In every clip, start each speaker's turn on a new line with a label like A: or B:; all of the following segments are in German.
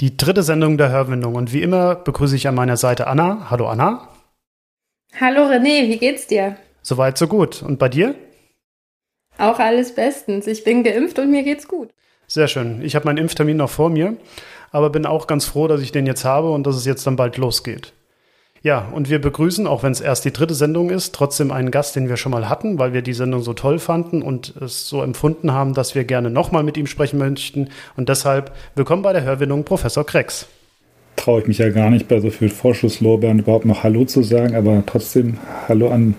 A: Die dritte Sendung der Hörwindung. Und wie immer begrüße ich an meiner Seite Anna. Hallo Anna.
B: Hallo René, wie geht's dir?
A: Soweit, so gut. Und bei dir?
B: Auch alles bestens. Ich bin geimpft und mir geht's gut.
A: Sehr schön. Ich habe meinen Impftermin noch vor mir, aber bin auch ganz froh, dass ich den jetzt habe und dass es jetzt dann bald losgeht. Ja, und wir begrüßen, auch wenn es erst die dritte Sendung ist, trotzdem einen Gast, den wir schon mal hatten, weil wir die Sendung so toll fanden und es so empfunden haben, dass wir gerne nochmal mit ihm sprechen möchten. Und deshalb willkommen bei der Hörwindung Professor Krex.
C: Traue ich mich ja gar nicht bei so viel Vorschusslorbeeren überhaupt noch Hallo zu sagen, aber trotzdem Hallo an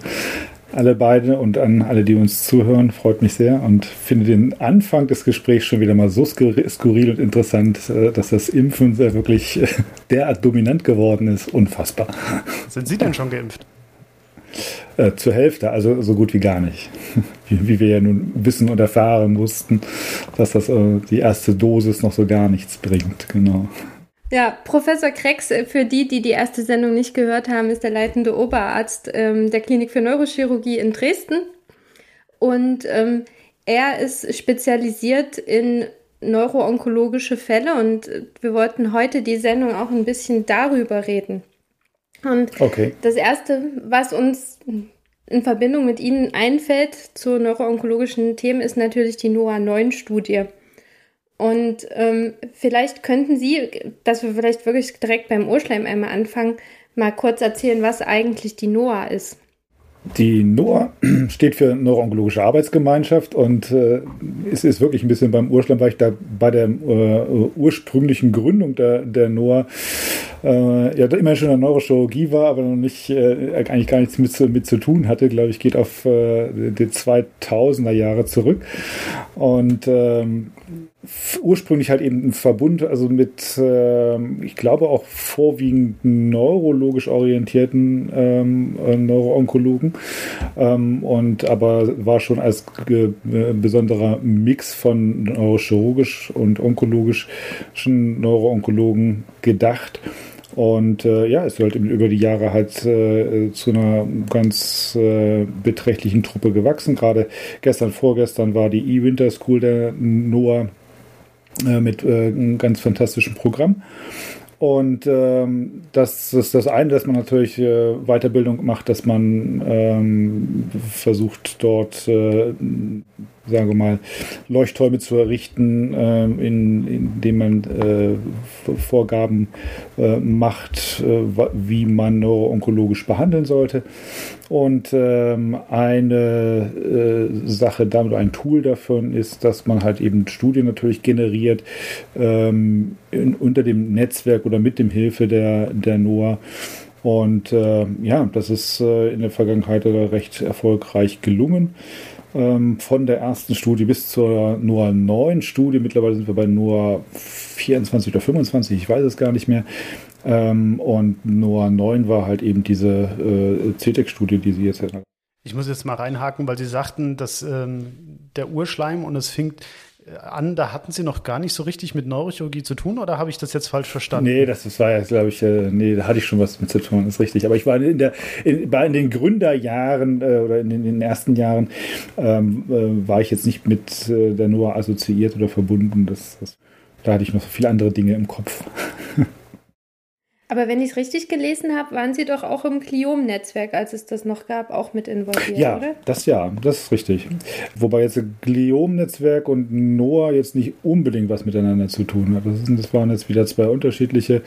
C: alle beide und an alle, die uns zuhören. Freut mich sehr und finde den Anfang des Gesprächs schon wieder mal so skurril und interessant, äh, dass das Impfen wirklich äh, derart dominant geworden ist. Unfassbar.
A: Sind Sie denn schon geimpft?
C: Äh, zur Hälfte, also so gut wie gar nicht. Wie, wie wir ja nun wissen und erfahren mussten, dass das äh, die erste Dosis noch so gar nichts bringt. Genau.
B: Ja, Professor Krex, äh, für die, die die erste Sendung nicht gehört haben, ist der leitende Oberarzt ähm, der Klinik für Neurochirurgie in Dresden. Und ähm, er ist spezialisiert in neuroonkologische Fälle und äh, wir wollten heute die Sendung auch ein bisschen darüber reden. Und okay. das Erste, was uns in Verbindung mit Ihnen einfällt zu neuroonkologischen Themen, ist natürlich die NOAA-9-Studie. Und ähm, vielleicht könnten Sie, dass wir vielleicht wirklich direkt beim Urschleim einmal anfangen, mal kurz erzählen, was eigentlich die NOAA ist.
C: Die NOAA steht für Neuroonkologische Arbeitsgemeinschaft und äh, es ist wirklich ein bisschen beim Urschleim, weil ich da bei der äh, ursprünglichen Gründung der, der NOAA äh, ja immer schon in der Neurochirurgie war, aber noch nicht, äh, eigentlich gar nichts mit, mit zu tun hatte, glaube ich, geht auf äh, die 2000er Jahre zurück. Und ähm, ursprünglich halt eben ein Verbund, also mit, äh, ich glaube auch vorwiegend neurologisch orientierten ähm, äh, Neuroonkologen ähm, und aber war schon als äh, besonderer Mix von neurochirurgisch und onkologischen Neuroonkologen gedacht. Und äh, ja, es halt über die Jahre halt äh, zu einer ganz äh, beträchtlichen Truppe gewachsen. Gerade gestern, vorgestern war die E-Winter School der NOAA äh, mit äh, einem ganz fantastischen Programm. Und ähm, das ist das eine, dass man natürlich äh, Weiterbildung macht, dass man ähm, versucht dort äh, sagen wir mal, Leuchttürme zu errichten, äh, in, indem man äh, Vorgaben äh, macht, äh, wie man neuroonkologisch behandeln sollte. Und ähm, eine äh, Sache damit, ein Tool davon ist, dass man halt eben Studien natürlich generiert ähm, in, unter dem Netzwerk oder mit dem Hilfe der, der NOAA. Und äh, ja, das ist in der Vergangenheit recht erfolgreich gelungen ähm, von der ersten Studie bis zur nur neuen Studie. Mittlerweile sind wir bei nur 24 oder 25, ich weiß es gar nicht mehr. Ähm, und nur 9 war halt eben diese äh, CTEC-Studie, die Sie jetzt
A: Ich muss jetzt mal reinhaken, weil Sie sagten, dass ähm, der Urschleim und es fing an, da hatten Sie noch gar nicht so richtig mit Neurochirurgie zu tun oder habe ich das jetzt falsch verstanden?
C: Nee, das, das war ja, glaube ich, äh, nee, da hatte ich schon was mit zu tun, ist richtig. Aber ich war in, der, in, in den Gründerjahren äh, oder in den, in den, ersten Jahren ähm, äh, war ich jetzt nicht mit äh, der NOAA assoziiert oder verbunden. Das, das, da hatte ich noch viele andere Dinge im Kopf.
B: Aber wenn ich es richtig gelesen habe, waren Sie doch auch im Gliom-Netzwerk, als es das noch gab, auch mit involviert,
C: ja,
B: oder?
C: Das ja, das ist richtig. Wobei jetzt Gliom-Netzwerk und NOAA jetzt nicht unbedingt was miteinander zu tun hat. Das, ist, das waren jetzt wieder zwei unterschiedliche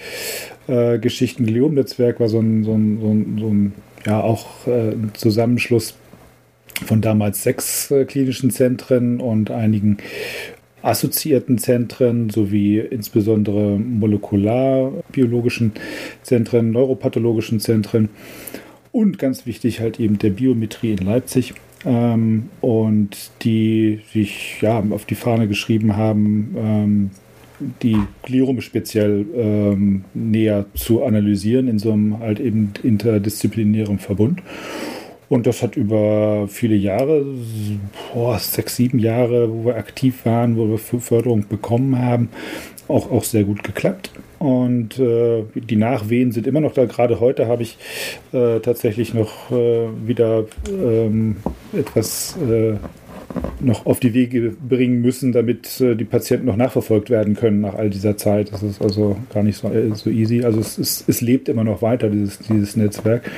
C: äh, Geschichten. Gliom-Netzwerk war so ein, so ein, so ein, so ein ja, auch äh, ein Zusammenschluss von damals sechs äh, klinischen Zentren und einigen assoziierten Zentren sowie insbesondere molekularbiologischen Zentren, neuropathologischen Zentren und ganz wichtig halt eben der Biometrie in Leipzig. Ähm, und die sich ja auf die Fahne geschrieben haben, ähm, die Gliome speziell ähm, näher zu analysieren in so einem halt eben interdisziplinären Verbund. Und das hat über viele Jahre, boah, sechs, sieben Jahre, wo wir aktiv waren, wo wir Förderung bekommen haben, auch, auch sehr gut geklappt. Und äh, die Nachwehen sind immer noch da. Gerade heute habe ich äh, tatsächlich noch äh, wieder ähm, etwas äh, noch auf die Wege bringen müssen, damit äh, die Patienten noch nachverfolgt werden können nach all dieser Zeit. Das ist also gar nicht so, äh, so easy. Also es, es, es, lebt immer noch weiter, dieses, dieses Netzwerk.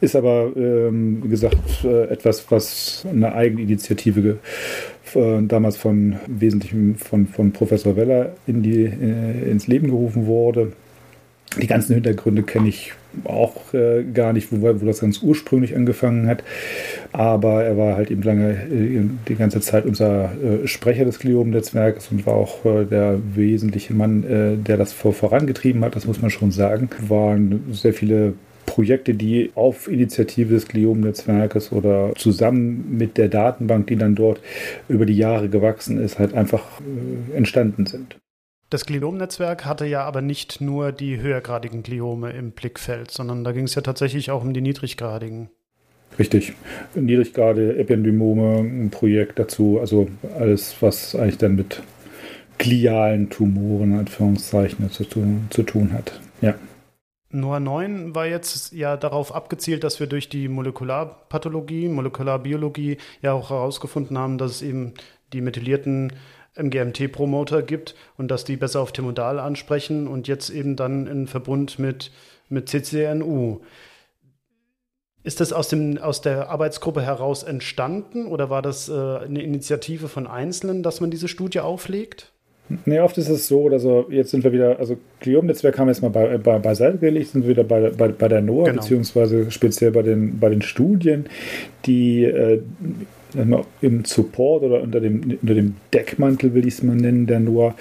C: Ist aber, ähm, wie gesagt, äh, etwas, was eine Eigeninitiative äh, damals von wesentlichem von, von Professor Weller in die, äh, ins Leben gerufen wurde. Die ganzen Hintergründe kenne ich auch äh, gar nicht, wo, wo, das ganz ursprünglich angefangen hat. Aber er war halt eben lange äh, die ganze Zeit unser äh, Sprecher des Gliom-Netzwerkes und war auch äh, der wesentliche Mann, äh, der das vor, vorangetrieben hat, das muss man schon sagen. Waren sehr viele Projekte, die auf Initiative des Gliom-Netzwerkes oder zusammen mit der Datenbank, die dann dort über die Jahre gewachsen ist, halt einfach äh, entstanden sind.
A: Das Gliom-Netzwerk hatte ja aber nicht nur die höhergradigen Gliome im Blickfeld, sondern da ging es ja tatsächlich auch um die niedriggradigen.
C: Richtig. Niedriggrade, Epidymome, ein Projekt dazu, also alles, was eigentlich dann mit glialen Tumoren, Anführungszeichen, zu tun, zu tun hat. Ja.
A: NOAA 9 war jetzt ja darauf abgezielt, dass wir durch die Molekularpathologie, Molekularbiologie ja auch herausgefunden haben, dass es eben die methylierten MGMT-Promoter gibt und dass die besser auf Timodal ansprechen und jetzt eben dann in Verbund mit, mit CCNU. Ist das aus, dem, aus der Arbeitsgruppe heraus entstanden oder war das äh, eine Initiative von Einzelnen, dass man diese Studie auflegt?
C: Nee, oft ist es so, also jetzt sind wir wieder, also Gliom-Netzwerk haben wir jetzt mal bei, bei, beiseite gelegt, sind wir wieder bei, bei, bei der NOAA, genau. beziehungsweise speziell bei den, bei den Studien, die äh, im Support oder unter dem, unter dem Deckmantel, will ich es mal nennen, der NOAA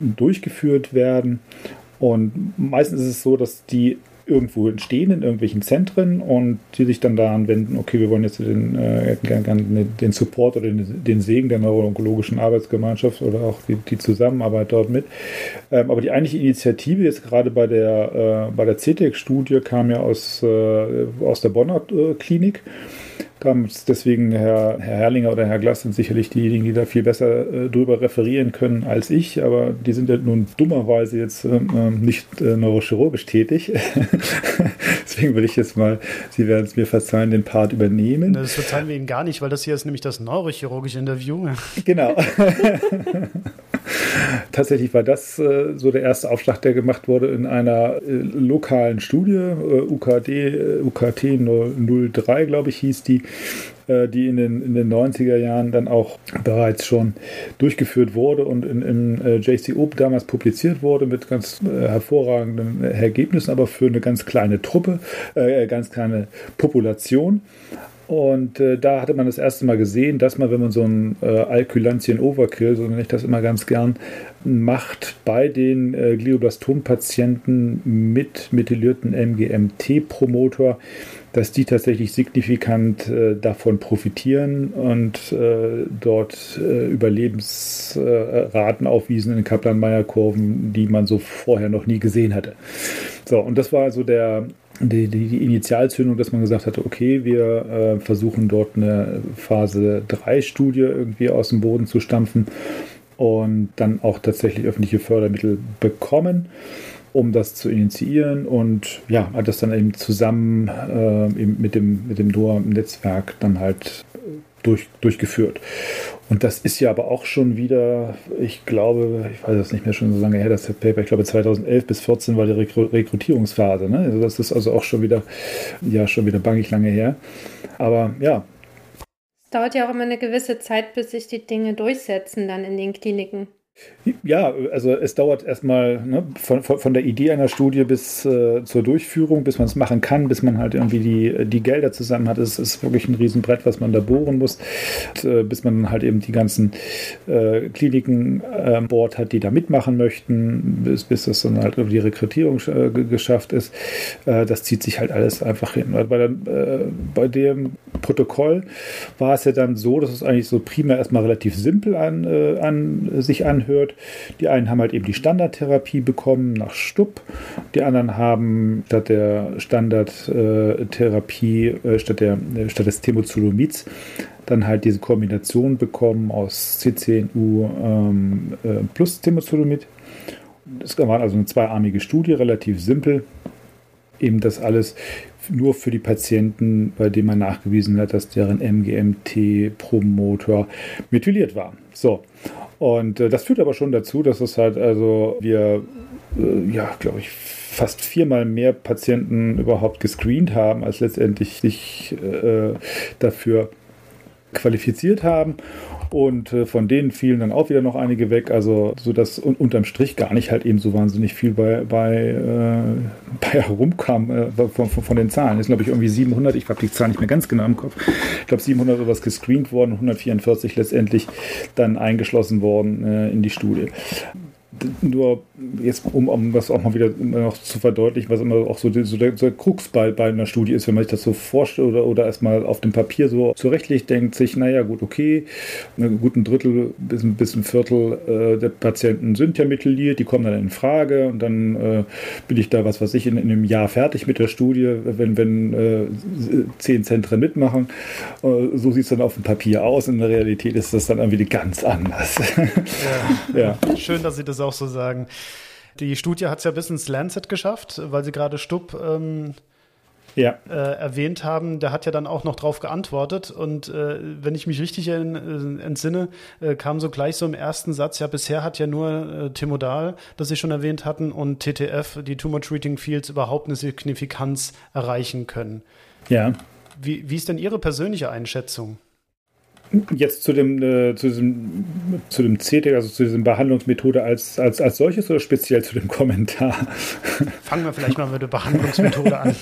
C: durchgeführt werden. Und meistens ist es so, dass die irgendwo entstehen in irgendwelchen Zentren und die sich dann daran wenden, okay, wir wollen jetzt den, äh, den Support oder den, den, Segen der neuroonkologischen Arbeitsgemeinschaft oder auch die, die Zusammenarbeit dort mit. Ähm, aber die eigentliche Initiative jetzt gerade bei der, äh, bei der CTEC-Studie kam ja aus, äh, aus der Bonner äh, Klinik deswegen Herr, Herr Herrlinger oder Herr Glass sind sicherlich diejenigen, die da viel besser äh, drüber referieren können als ich, aber die sind ja nun dummerweise jetzt ähm, ähm nicht äh, neurochirurgisch tätig. deswegen würde ich jetzt mal, Sie werden es mir verzeihen, den Part übernehmen.
A: Das verzeihen wir Ihnen gar nicht, weil das hier ist nämlich das neurochirurgische Interview.
C: Genau. Tatsächlich war das äh, so der erste Aufschlag, der gemacht wurde in einer äh, lokalen Studie, äh, UKD, äh, UKT 03, glaube ich, hieß die, äh, die in den, in den 90er Jahren dann auch bereits schon durchgeführt wurde und in, in äh, JCO damals publiziert wurde mit ganz hervorragenden Ergebnissen, aber für eine ganz kleine Truppe, ganz kleine Population. Und äh, da hatte man das erste Mal gesehen, dass man, wenn man so ein äh, Alkylantien-Overkill, so nenne ich das immer ganz gern, macht bei den äh, Glioblastom-Patienten mit methylierten MGMT-Promotor, dass die tatsächlich signifikant äh, davon profitieren und äh, dort äh, Überlebensraten aufwiesen in Kaplan-Meier-Kurven, die man so vorher noch nie gesehen hatte. So, und das war also der die, die, die, Initialzündung, dass man gesagt hatte, okay, wir äh, versuchen dort eine Phase 3 Studie irgendwie aus dem Boden zu stampfen und dann auch tatsächlich öffentliche Fördermittel bekommen, um das zu initiieren und ja, hat das dann eben zusammen äh, eben mit dem, mit dem DOA-Netzwerk dann halt durch, durchgeführt. Und das ist ja aber auch schon wieder, ich glaube, ich weiß es nicht mehr schon so lange her, das Paper, ich glaube 2011 bis 2014 war die Rekrutierungsphase. Ne? Also das ist also auch schon wieder, ja, schon wieder bangig lange her. Aber ja.
B: Es dauert ja auch immer eine gewisse Zeit, bis sich die Dinge durchsetzen dann in den Kliniken.
C: Ja, also es dauert erstmal ne, von, von, der Idee einer Studie bis äh, zur Durchführung, bis man es machen kann, bis man halt irgendwie die, die Gelder zusammen hat. Es ist wirklich ein Riesenbrett, was man da bohren muss, und, äh, bis man halt eben die ganzen äh, Kliniken an ähm, Bord hat, die da mitmachen möchten, bis, bis das dann halt über die Rekrutierung äh, geschafft ist. Äh, das zieht sich halt alles einfach hin. Bei, der, äh, bei dem Protokoll war es ja dann so, dass es eigentlich so primär erstmal relativ simpel an, an sich anhört hört. Die einen haben halt eben die Standardtherapie bekommen nach Stupp, die anderen haben statt der Standardtherapie, äh, statt, der, statt des Temozolomids, dann halt diese Kombination bekommen aus CCNU ähm, äh, plus Temozolomid. Das war also eine zweiarmige Studie, relativ simpel. Eben das alles nur für die Patienten, bei denen man nachgewiesen hat, dass deren MGMT-Promoter methyliert war. So. Und äh, das führt aber schon dazu, dass es halt, also wir, äh, ja, glaube ich, fast viermal mehr Patienten überhaupt gescreent haben, als letztendlich sich äh, dafür qualifiziert haben. Und äh, von denen fielen dann auch wieder noch einige weg, also so dass un unterm Strich gar nicht halt eben so wahnsinnig viel bei, bei, äh, bei herumkam äh, von, von, von, den Zahlen. Das ist glaube ich irgendwie 700, ich habe die Zahl nicht mehr ganz genau im Kopf. Ich glaube 700 oder was gescreent worden, 144 letztendlich dann eingeschlossen worden äh, in die Studie nur jetzt, um, um das auch mal wieder noch zu verdeutlichen, was immer auch so, so, der, so der Krux bei, bei einer Studie ist, wenn man sich das so vorstellt oder, oder erstmal auf dem Papier so zurechtlegt, denkt sich, naja, gut, okay, ein guten Drittel bis, bis ein Viertel äh, der Patienten sind ja mittelliert, die kommen dann in Frage und dann äh, bin ich da, was weiß ich, in, in einem Jahr fertig mit der Studie, wenn, wenn äh, zehn Zentren mitmachen. Äh, so sieht es dann auf dem Papier aus. In der Realität ist das dann irgendwie ganz anders.
A: Ja. ja. Schön, dass Sie das auch so sagen. Die Studie hat es ja bis ins Lancet geschafft, weil Sie gerade Stupp ähm, ja. äh, erwähnt haben. Der hat ja dann auch noch drauf geantwortet. Und äh, wenn ich mich richtig in, äh, entsinne, äh, kam so gleich so im ersten Satz, ja, bisher hat ja nur äh, Timodal, das Sie schon erwähnt hatten, und TTF, die Tumor Treating Fields, überhaupt eine Signifikanz erreichen können.
C: Ja.
A: Wie, wie ist denn Ihre persönliche Einschätzung?
C: Jetzt zu dem, äh, zu diesem, zu dem CT, also zu dieser Behandlungsmethode als, als, als solches oder speziell zu dem Kommentar?
A: Fangen wir vielleicht mal mit der Behandlungsmethode an.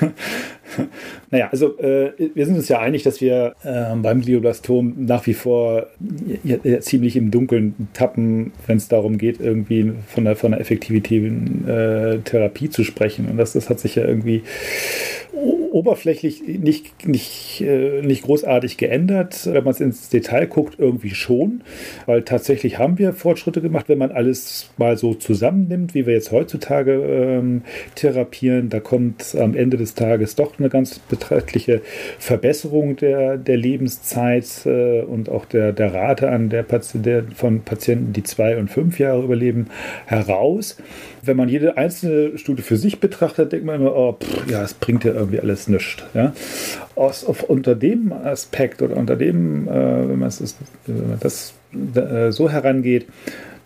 C: naja, also äh, wir sind uns ja einig, dass wir äh, beim Glioblastom nach wie vor ja, ja, ziemlich im Dunkeln tappen, wenn es darum geht, irgendwie von einer, von einer effektiven äh, Therapie zu sprechen. Und das, das hat sich ja irgendwie oberflächlich nicht, nicht, äh, nicht großartig geändert. Wenn man es ins Detail guckt, irgendwie schon, weil tatsächlich haben wir Fortschritte gemacht, wenn man alles mal so zusammennimmt, wie wir jetzt heutzutage ähm, therapieren. Da kommt am Ende des Tages doch eine ganz beträchtliche Verbesserung der, der Lebenszeit äh, und auch der, der Rate an der, Pati von Patienten, die zwei und fünf Jahre überleben, heraus wenn man jede einzelne Studie für sich betrachtet, denkt man immer, oh, pff, ja, es bringt ja irgendwie alles nichts. Ja? Aus, auf, unter dem Aspekt oder unter dem, äh, wenn man das, wenn man das äh, so herangeht,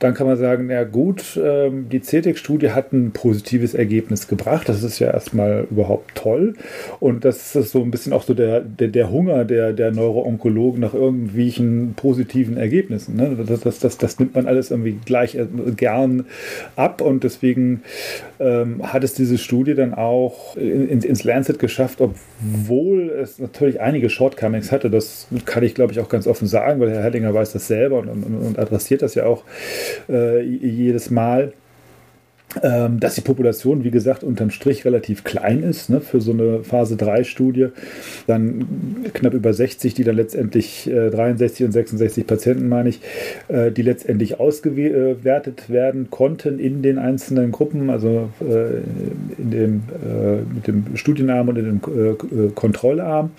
C: dann kann man sagen, ja gut, ähm, die CETIC-Studie hat ein positives Ergebnis gebracht. Das ist ja erstmal überhaupt toll. Und das ist so ein bisschen auch so der, der, der Hunger der, der Neuroonkologen nach irgendwelchen positiven Ergebnissen. Ne? Das, das, das, das nimmt man alles irgendwie gleich äh, gern ab. Und deswegen ähm, hat es diese Studie dann auch in, ins Lancet geschafft, obwohl es natürlich einige Shortcomings hatte. Das kann ich, glaube ich, auch ganz offen sagen, weil Herr Hellinger weiß das selber und, und, und adressiert das ja auch äh, jedes Mal. Ähm, dass die Population, wie gesagt, unterm Strich relativ klein ist ne, für so eine Phase 3-Studie. Dann knapp über 60, die dann letztendlich äh, 63 und 66 Patienten, meine ich, äh, die letztendlich ausgewertet werden konnten in den einzelnen Gruppen, also äh, in dem, äh, mit dem Studienarm und in dem äh, Kontrollarm.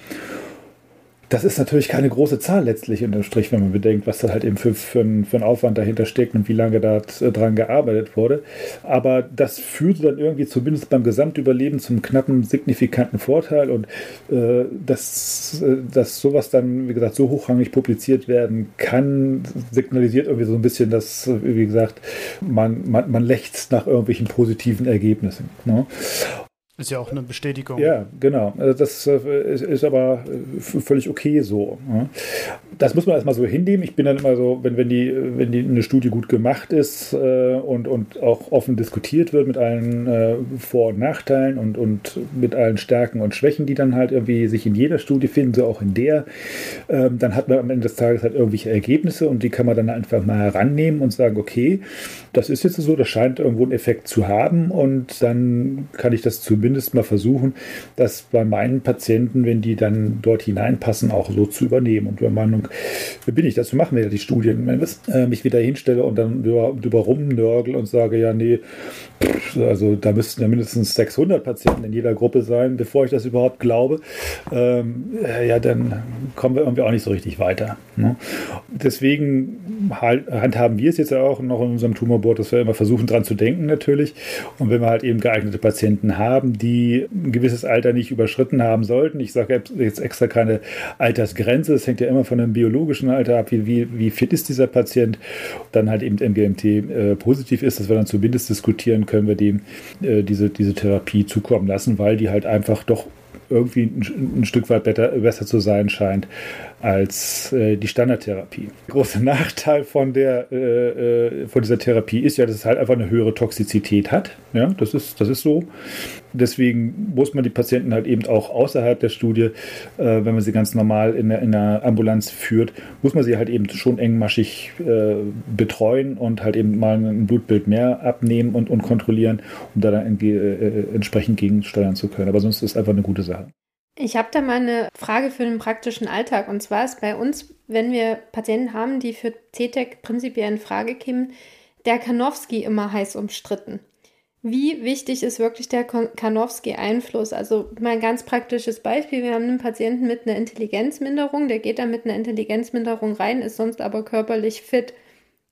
C: Das ist natürlich keine große Zahl letztlich unterm Strich, wenn man bedenkt, was da halt eben für, für, für ein Aufwand dahinter steckt und wie lange da dran gearbeitet wurde. Aber das führte dann irgendwie zumindest beim Gesamtüberleben zum knappen, signifikanten Vorteil und äh, dass, äh, dass sowas dann, wie gesagt, so hochrangig publiziert werden kann, signalisiert irgendwie so ein bisschen, dass, wie gesagt, man, man, man lächzt nach irgendwelchen positiven Ergebnissen. Ne?
A: Ist ja auch eine Bestätigung.
C: Ja, genau. Also das äh, ist, aber äh, völlig okay so. Das muss man erstmal so hinnehmen. Ich bin dann immer so, wenn, wenn, die, wenn die eine Studie gut gemacht ist äh, und, und auch offen diskutiert wird mit allen Vor- und Nachteilen und, und mit allen Stärken und Schwächen, die dann halt irgendwie sich in jeder Studie finden, so auch in der, äh, dann hat man am Ende des Tages halt irgendwelche Ergebnisse und die kann man dann einfach mal herannehmen und sagen, okay, das ist jetzt so, das scheint irgendwo einen Effekt zu haben und dann kann ich das zumindest zumindest mal versuchen, das bei meinen Patienten, wenn die dann dort hineinpassen, auch so zu übernehmen. Und der Meinung bin ich, dazu machen wir ja die Studien. Wenn ich äh, mich wieder hinstelle und dann über, über rumnörgel und sage, ja, nee, also da müssten ja mindestens 600 Patienten in jeder Gruppe sein, bevor ich das überhaupt glaube, ähm, ja, dann kommen wir irgendwie auch nicht so richtig weiter. Ne? Deswegen handhaben wir es jetzt ja auch noch in unserem Tumorboard, dass wir immer versuchen, dran zu denken natürlich. Und wenn wir halt eben geeignete Patienten haben, die ein gewisses Alter nicht überschritten haben sollten, ich sage jetzt extra keine Altersgrenze, es hängt ja immer von dem biologischen Alter ab, wie, wie, wie fit ist dieser Patient, dann halt eben MGMT äh, positiv ist, dass wir dann zumindest diskutieren, können wir dem äh, diese, diese Therapie zukommen lassen, weil die halt einfach doch irgendwie ein, ein Stück weit better, besser zu sein scheint als äh, die Standardtherapie. Der große Nachteil von, der, äh, äh, von dieser Therapie ist ja, dass es halt einfach eine höhere Toxizität hat. Ja, das ist, das ist so. Deswegen muss man die Patienten halt eben auch außerhalb der Studie, äh, wenn man sie ganz normal in der, in der Ambulanz führt, muss man sie halt eben schon engmaschig äh, betreuen und halt eben mal ein Blutbild mehr abnehmen und, und kontrollieren, um da dann äh, entsprechend gegensteuern zu können. Aber sonst ist es einfach eine gute Sache.
B: Ich habe da mal eine Frage für den praktischen Alltag. Und zwar ist bei uns, wenn wir Patienten haben, die für CTEC prinzipiell in Frage kämen, der Kanowski immer heiß umstritten. Wie wichtig ist wirklich der Kanowski-Einfluss? Also mal ein ganz praktisches Beispiel. Wir haben einen Patienten mit einer Intelligenzminderung, der geht da mit einer Intelligenzminderung rein, ist sonst aber körperlich fit.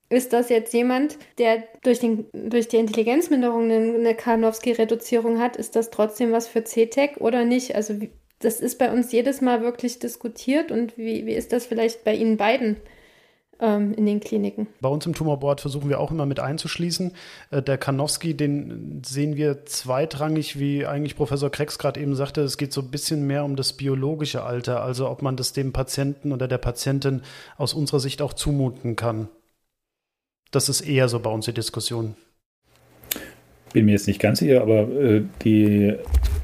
B: Ist das jetzt jemand, der durch, den, durch die Intelligenzminderung eine, eine Karnowski-Reduzierung hat? Ist das trotzdem was für CTEC oder nicht? Also das ist bei uns jedes Mal wirklich diskutiert und wie, wie ist das vielleicht bei Ihnen beiden? Ähm, in den Kliniken.
A: Bei uns im Tumorboard versuchen wir auch immer mit einzuschließen. Äh, der Kanowski, den sehen wir zweitrangig, wie eigentlich Professor Krex gerade eben sagte. Es geht so ein bisschen mehr um das biologische Alter, also ob man das dem Patienten oder der Patientin aus unserer Sicht auch zumuten kann. Das ist eher so bei uns die Diskussion
C: bin mir jetzt nicht ganz sicher, aber äh, die,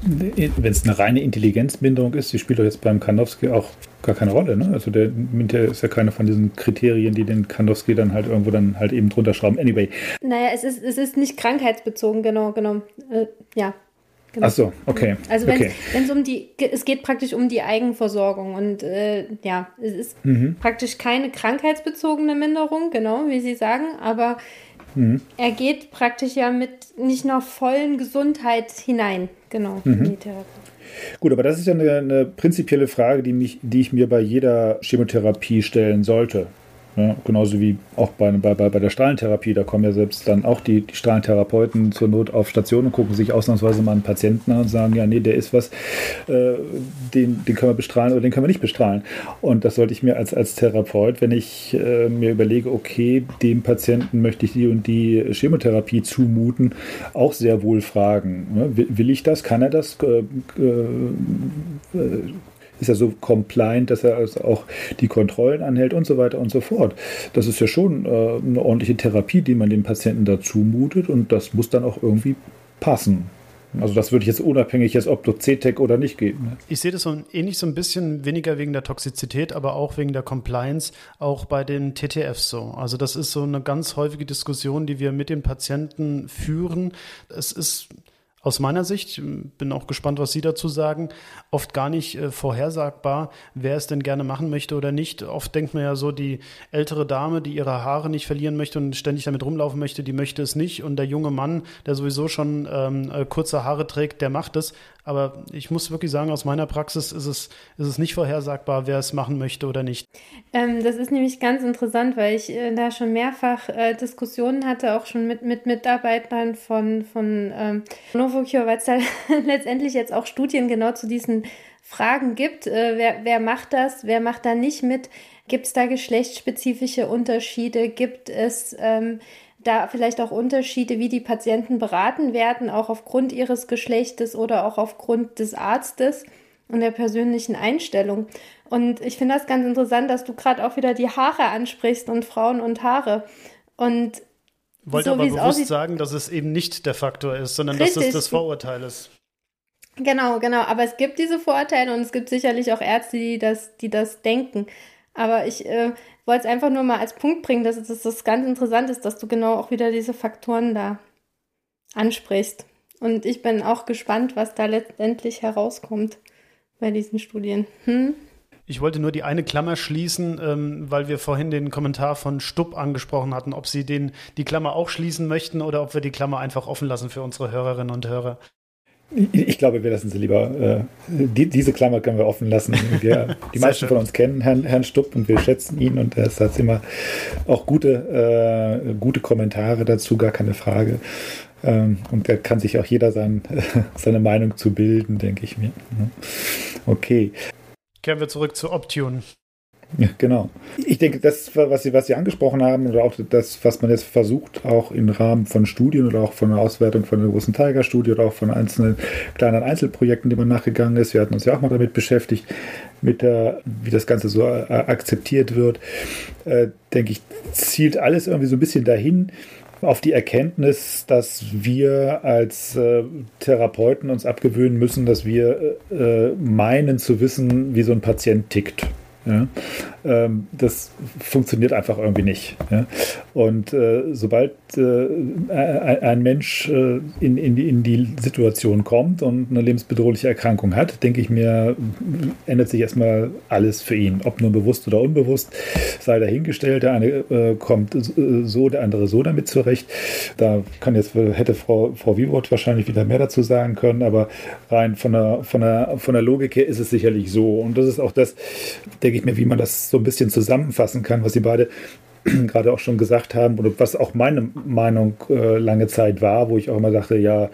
C: wenn es eine reine Intelligenzminderung ist, die spielt doch jetzt beim Kanowski auch gar keine Rolle. Ne? Also der, der ist ja keine von diesen Kriterien, die den Kanowski dann halt irgendwo dann halt eben drunter schrauben. Anyway.
B: Naja, es ist, es ist nicht krankheitsbezogen, genau, genau. Äh, ja.
C: Genau. Ach so, okay.
B: Also wenn okay. es um die, es geht praktisch um die Eigenversorgung und äh, ja, es ist mhm. praktisch keine krankheitsbezogene Minderung, genau, wie Sie sagen, aber Mhm. Er geht praktisch ja mit nicht noch vollen Gesundheit hinein, genau, mhm. in die Therapie.
C: Gut, aber das ist ja eine, eine prinzipielle Frage, die, mich, die ich mir bei jeder Chemotherapie stellen sollte. Ja, genauso wie auch bei, bei, bei der Strahlentherapie, da kommen ja selbst dann auch die, die Strahlentherapeuten zur Not auf Station und gucken sich ausnahmsweise mal einen Patienten an und sagen, ja, nee, der ist was, äh, den, den können wir bestrahlen oder den können wir nicht bestrahlen. Und das sollte ich mir als, als Therapeut, wenn ich äh, mir überlege, okay, dem Patienten möchte ich die und die Chemotherapie zumuten, auch sehr wohl fragen. Ne? Will, will, ich das? Kann er das? Äh, äh ist er so compliant, dass er also auch die Kontrollen anhält und so weiter und so fort. Das ist ja schon äh, eine ordentliche Therapie, die man dem Patienten da zumutet und das muss dann auch irgendwie passen. Also das würde ich jetzt unabhängig jetzt, ob durch CTEC oder nicht geben. Ne?
A: Ich sehe das so ähnlich so ein bisschen weniger wegen der Toxizität, aber auch wegen der Compliance, auch bei den TTFs so. Also das ist so eine ganz häufige Diskussion, die wir mit den Patienten führen. Es ist aus meiner Sicht, bin auch gespannt, was Sie dazu sagen, oft gar nicht äh, vorhersagbar, wer es denn gerne machen möchte oder nicht. Oft denkt man ja so, die ältere Dame, die ihre Haare nicht verlieren möchte und ständig damit rumlaufen möchte, die möchte es nicht. Und der junge Mann, der sowieso schon ähm, äh, kurze Haare trägt, der macht es. Aber ich muss wirklich sagen, aus meiner Praxis ist es, ist es nicht vorhersagbar, wer es machen möchte oder nicht.
B: Ähm, das ist nämlich ganz interessant, weil ich äh, da schon mehrfach äh, Diskussionen hatte, auch schon mit, mit Mitarbeitern von, von ähm, Novocure, weil es da letztendlich jetzt auch Studien genau zu diesen Fragen gibt. Äh, wer, wer macht das? Wer macht da nicht mit? Gibt es da geschlechtsspezifische Unterschiede? Gibt es ähm, da vielleicht auch Unterschiede, wie die Patienten beraten werden, auch aufgrund ihres Geschlechtes oder auch aufgrund des Arztes und der persönlichen Einstellung. Und ich finde das ganz interessant, dass du gerade auch wieder die Haare ansprichst und Frauen und Haare. Und
A: wollte so, aber bewusst aussieht, sagen, dass es eben nicht der Faktor ist, sondern richtig, dass es das Vorurteil ist.
B: Genau, genau. Aber es gibt diese Vorurteile und es gibt sicherlich auch Ärzte, die das, die das denken. Aber ich äh, wollte es einfach nur mal als Punkt bringen, dass es das ganz interessant ist, dass du genau auch wieder diese Faktoren da ansprichst. Und ich bin auch gespannt, was da letztendlich herauskommt bei diesen Studien. Hm?
A: Ich wollte nur die eine Klammer schließen, ähm, weil wir vorhin den Kommentar von Stupp angesprochen hatten, ob Sie den, die Klammer auch schließen möchten oder ob wir die Klammer einfach offen lassen für unsere Hörerinnen und Hörer.
C: Ich, glaube, wir lassen sie lieber. Äh, die, diese Klammer können wir offen lassen. Wir, die meisten schön. von uns kennen Herrn, Herrn Stupp und wir schätzen ihn und er hat immer auch gute, äh, gute Kommentare dazu, gar keine Frage. Ähm, und da kann sich auch jeder sein, seine Meinung zu bilden, denke ich mir. Okay.
A: Kehren wir zurück zu Optune.
C: Ja, genau. Ich denke, das, was Sie, was Sie angesprochen haben, oder auch das, was man jetzt versucht, auch im Rahmen von Studien oder auch von der Auswertung von der großen Tiger-Studie oder auch von einzelnen kleinen Einzelprojekten, die man nachgegangen ist. Wir hatten uns ja auch mal damit beschäftigt, mit der, wie das Ganze so äh, akzeptiert wird. Äh, denke ich, zielt alles irgendwie so ein bisschen dahin, auf die Erkenntnis, dass wir als äh, Therapeuten uns abgewöhnen müssen, dass wir äh, meinen zu wissen, wie so ein Patient tickt. Ja? Ähm, das funktioniert einfach irgendwie nicht. Ja? Und äh, sobald äh, ein Mensch äh, in, in, die, in die Situation kommt und eine lebensbedrohliche Erkrankung hat, denke ich mir, ändert sich erstmal alles für ihn. Ob nur bewusst oder unbewusst, sei dahingestellt. Der eine äh, kommt so, der andere so damit zurecht. Da kann jetzt, hätte Frau, Frau Wiewort wahrscheinlich wieder mehr dazu sagen können, aber rein von der, von, der, von der Logik her ist es sicherlich so. Und das ist auch das, denke ich mir, wie man das so ein bisschen zusammenfassen kann, was Sie beide gerade auch schon gesagt haben oder was auch meine Meinung äh, lange Zeit war, wo ich auch immer dachte, ja,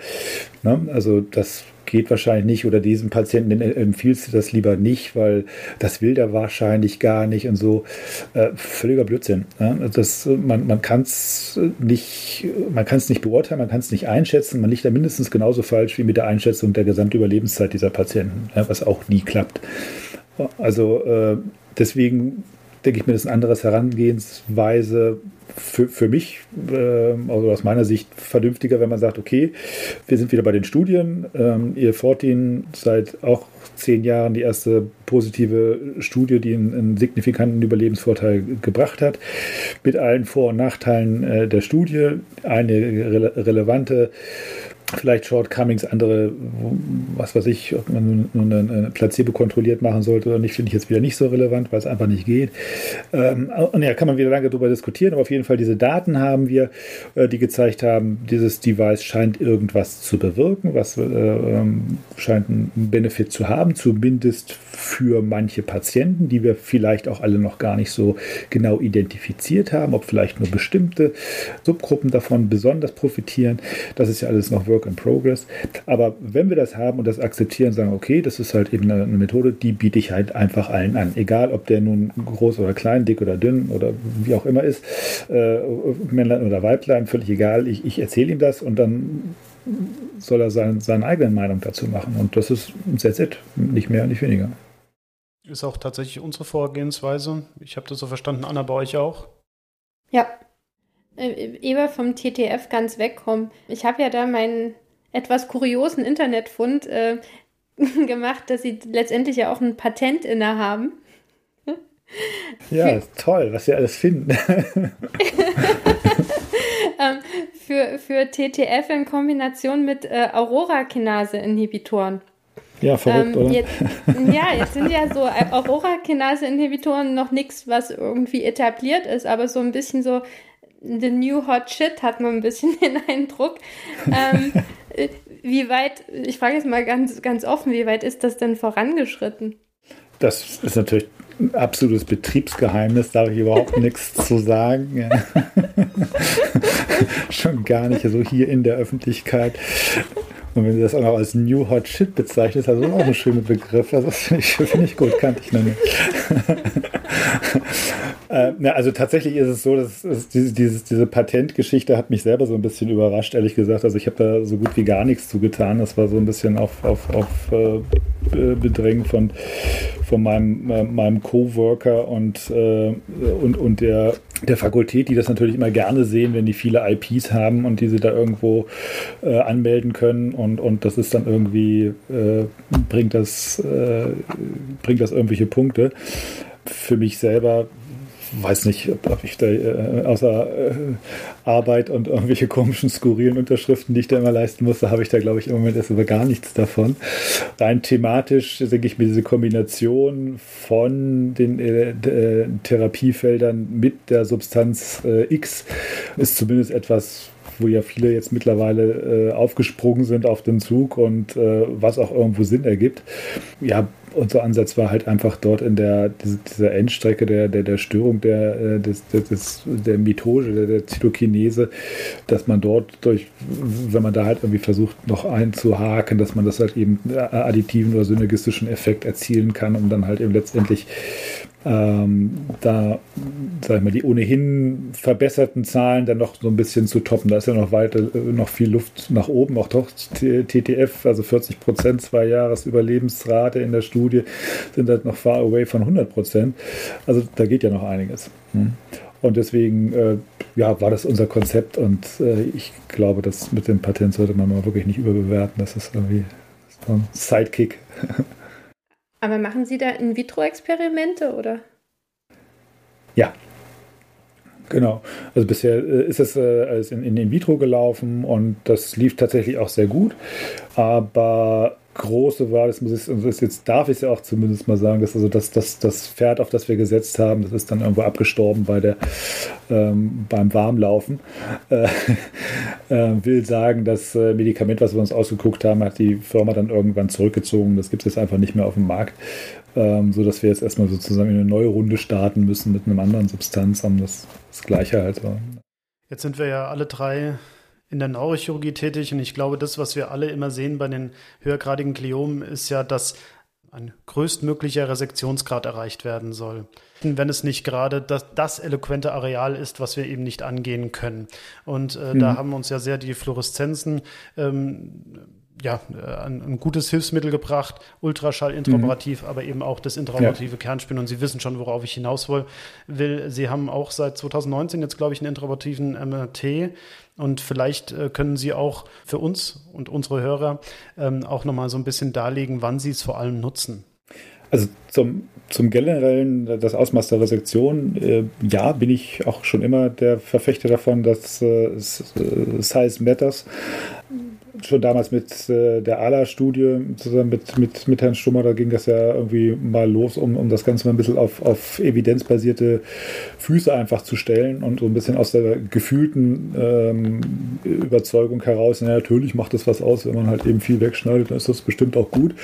C: ne, also das geht wahrscheinlich nicht oder diesem Patienten empfiehlst du das lieber nicht, weil das will der wahrscheinlich gar nicht und so. Äh, völliger Blödsinn. Ne? Das, man man kann es nicht, man nicht beurteilen, man kann es nicht einschätzen. Man liegt da mindestens genauso falsch wie mit der Einschätzung der Gesamtüberlebenszeit dieser Patienten, ja, was auch nie klappt. Also äh, deswegen denke ich mir, das ist eine andere Herangehensweise für, für mich, äh, also aus meiner Sicht, vernünftiger, wenn man sagt, okay, wir sind wieder bei den Studien. Ähm, ihr Fortin seit auch zehn Jahren die erste positive Studie, die einen, einen signifikanten Überlebensvorteil gebracht hat, mit allen Vor- und Nachteilen äh, der Studie. Eine rele relevante vielleicht Shortcomings, andere, was weiß ich, ob man nun Placebo kontrolliert machen sollte oder nicht, finde ich jetzt wieder nicht so relevant, weil es einfach nicht geht. Ähm, und ja, kann man wieder lange darüber diskutieren, aber auf jeden Fall diese Daten haben wir, äh, die gezeigt haben, dieses Device scheint irgendwas zu bewirken, was äh, ähm, scheint einen Benefit zu haben, zumindest für manche Patienten, die wir vielleicht auch alle noch gar nicht so genau identifiziert haben, ob vielleicht nur bestimmte Subgruppen davon besonders profitieren. Das ist ja alles noch Work in Progress. Aber wenn wir das haben und das akzeptieren, sagen, okay, das ist halt eben eine, Methode, die biete ich halt einfach allen an. Egal, ob der nun groß oder klein, dick oder dünn oder wie auch immer ist, äh, Männlein oder Weiblein, völlig egal. Ich, ich erzähle ihm das und dann soll er sein, seine eigene Meinung dazu machen. Und das ist that's it. Nicht mehr, nicht weniger.
A: Ist auch tatsächlich unsere Vorgehensweise. Ich habe das so verstanden, Anna, bei euch auch?
B: Ja, Eber vom TTF ganz wegkommen. Ich habe ja da meinen etwas kuriosen Internetfund äh, gemacht, dass sie letztendlich ja auch ein Patent innehaben.
C: Ja, toll, was sie alles finden.
B: ähm, für, für TTF in Kombination mit äh, Aurora-Kinase-Inhibitoren.
C: Ja, verrückt, ähm, oder?
B: Jetzt, ja, jetzt sind ja so Aurora-Kinase-Inhibitoren noch nichts, was irgendwie etabliert ist, aber so ein bisschen so the new hot shit, hat man ein bisschen den Eindruck. Ähm, wie weit, ich frage jetzt mal ganz, ganz offen, wie weit ist das denn vorangeschritten?
C: Das ist natürlich ein absolutes Betriebsgeheimnis, da habe ich überhaupt nichts zu sagen. Schon gar nicht so hier in der Öffentlichkeit. Und wenn du das auch noch als New Hot Shit bezeichnest, also auch ein schöner Begriff. Also das finde ich, find ich gut, kannte ich noch nicht. Äh, na, also tatsächlich ist es so, dass es diese, dieses, diese Patentgeschichte hat mich selber so ein bisschen überrascht, ehrlich gesagt. Also ich habe da so gut wie gar nichts zugetan. Das war so ein bisschen auf, auf, auf äh, Bedrängen von, von meinem, äh, meinem Coworker und, äh, und, und der, der Fakultät, die das natürlich immer gerne sehen, wenn die viele IPs haben und die sie da irgendwo äh, anmelden können und, und das ist dann irgendwie, äh, bringt, das, äh, bringt das irgendwelche Punkte. Für mich selber weiß nicht, ob ich da äh, außer äh, Arbeit und irgendwelche komischen, skurrilen Unterschriften, die ich da immer leisten musste, habe ich da, glaube ich, im Moment erst über gar nichts davon. Rein thematisch, denke ich mir, diese Kombination von den äh, äh Therapiefeldern mit der Substanz äh, X ist zumindest etwas, wo ja viele jetzt mittlerweile äh, aufgesprungen sind auf den Zug und äh, was auch irgendwo Sinn ergibt. Ja, unser Ansatz war halt einfach dort in der dieser Endstrecke der, der, der Störung der, äh, des, des, der Mithose, der, der Zytokinese, dass man dort durch, wenn man da halt irgendwie versucht, noch einzuhaken, dass man das halt eben äh, additiven oder synergistischen Effekt erzielen kann, um dann halt eben letztendlich ähm, da, sag ich mal, die ohnehin verbesserten Zahlen dann noch so ein bisschen zu toppen. Da ist ja noch weiter, äh, noch viel Luft nach oben, auch doch TTF, also 40 Prozent zwei Jahres Überlebensrate in der Studie sind halt noch far away von 100 Prozent. Also da geht ja noch einiges. Hm. Und deswegen äh, ja, war das unser Konzept und äh, ich glaube, das mit dem Patent sollte man mal wirklich nicht überbewerten. Das ist irgendwie so ein Sidekick.
B: Aber machen Sie da In-vitro-Experimente oder?
C: Ja. Genau. Also bisher äh, ist es äh, alles in, in In-vitro gelaufen und das lief tatsächlich auch sehr gut. Aber große das muss ich, also das jetzt darf ich es ja auch zumindest mal sagen, dass also das, das, das Pferd, auf das wir gesetzt haben, das ist dann irgendwo abgestorben bei der, ähm, beim Warmlaufen. Äh, äh, will sagen, das äh, Medikament, was wir uns ausgeguckt haben, hat die Firma dann irgendwann zurückgezogen. Das gibt es jetzt einfach nicht mehr auf dem Markt. Ähm, so dass wir jetzt erstmal sozusagen eine neue Runde starten müssen mit einem anderen Substanz, um das, das Gleiche halt.
A: Jetzt sind wir ja alle drei in der Neurochirurgie tätig und ich glaube, das, was wir alle immer sehen bei den höhergradigen Gliomen, ist ja, dass ein größtmöglicher Resektionsgrad erreicht werden soll. Wenn es nicht gerade das, das eloquente Areal ist, was wir eben nicht angehen können. Und äh, mhm. da haben uns ja sehr die Fluoreszenzen ähm, ja, äh, ein, ein, gutes Hilfsmittel gebracht, Ultraschall intraoperativ, mhm. aber eben auch das intraoperative ja. Kernspin. Und Sie wissen schon, worauf ich hinaus will. Sie haben auch seit 2019 jetzt, glaube ich, einen intraoperativen MRT. Und vielleicht äh, können Sie auch für uns und unsere Hörer ähm, auch nochmal so ein bisschen darlegen, wann Sie es vor allem nutzen.
C: Also zum, zum generellen, das Ausmaß der Resektion, äh, ja, bin ich auch schon immer der Verfechter davon, dass äh, Size matters schon damals mit äh, der ALA-Studie zusammen mit, mit, mit Herrn Stummer, da ging das ja irgendwie mal los, um, um das Ganze mal ein bisschen auf, auf evidenzbasierte Füße einfach zu stellen und so ein bisschen aus der gefühlten ähm, Überzeugung heraus, na, natürlich macht das was aus, wenn man halt eben viel wegschneidet, dann ist das bestimmt auch gut.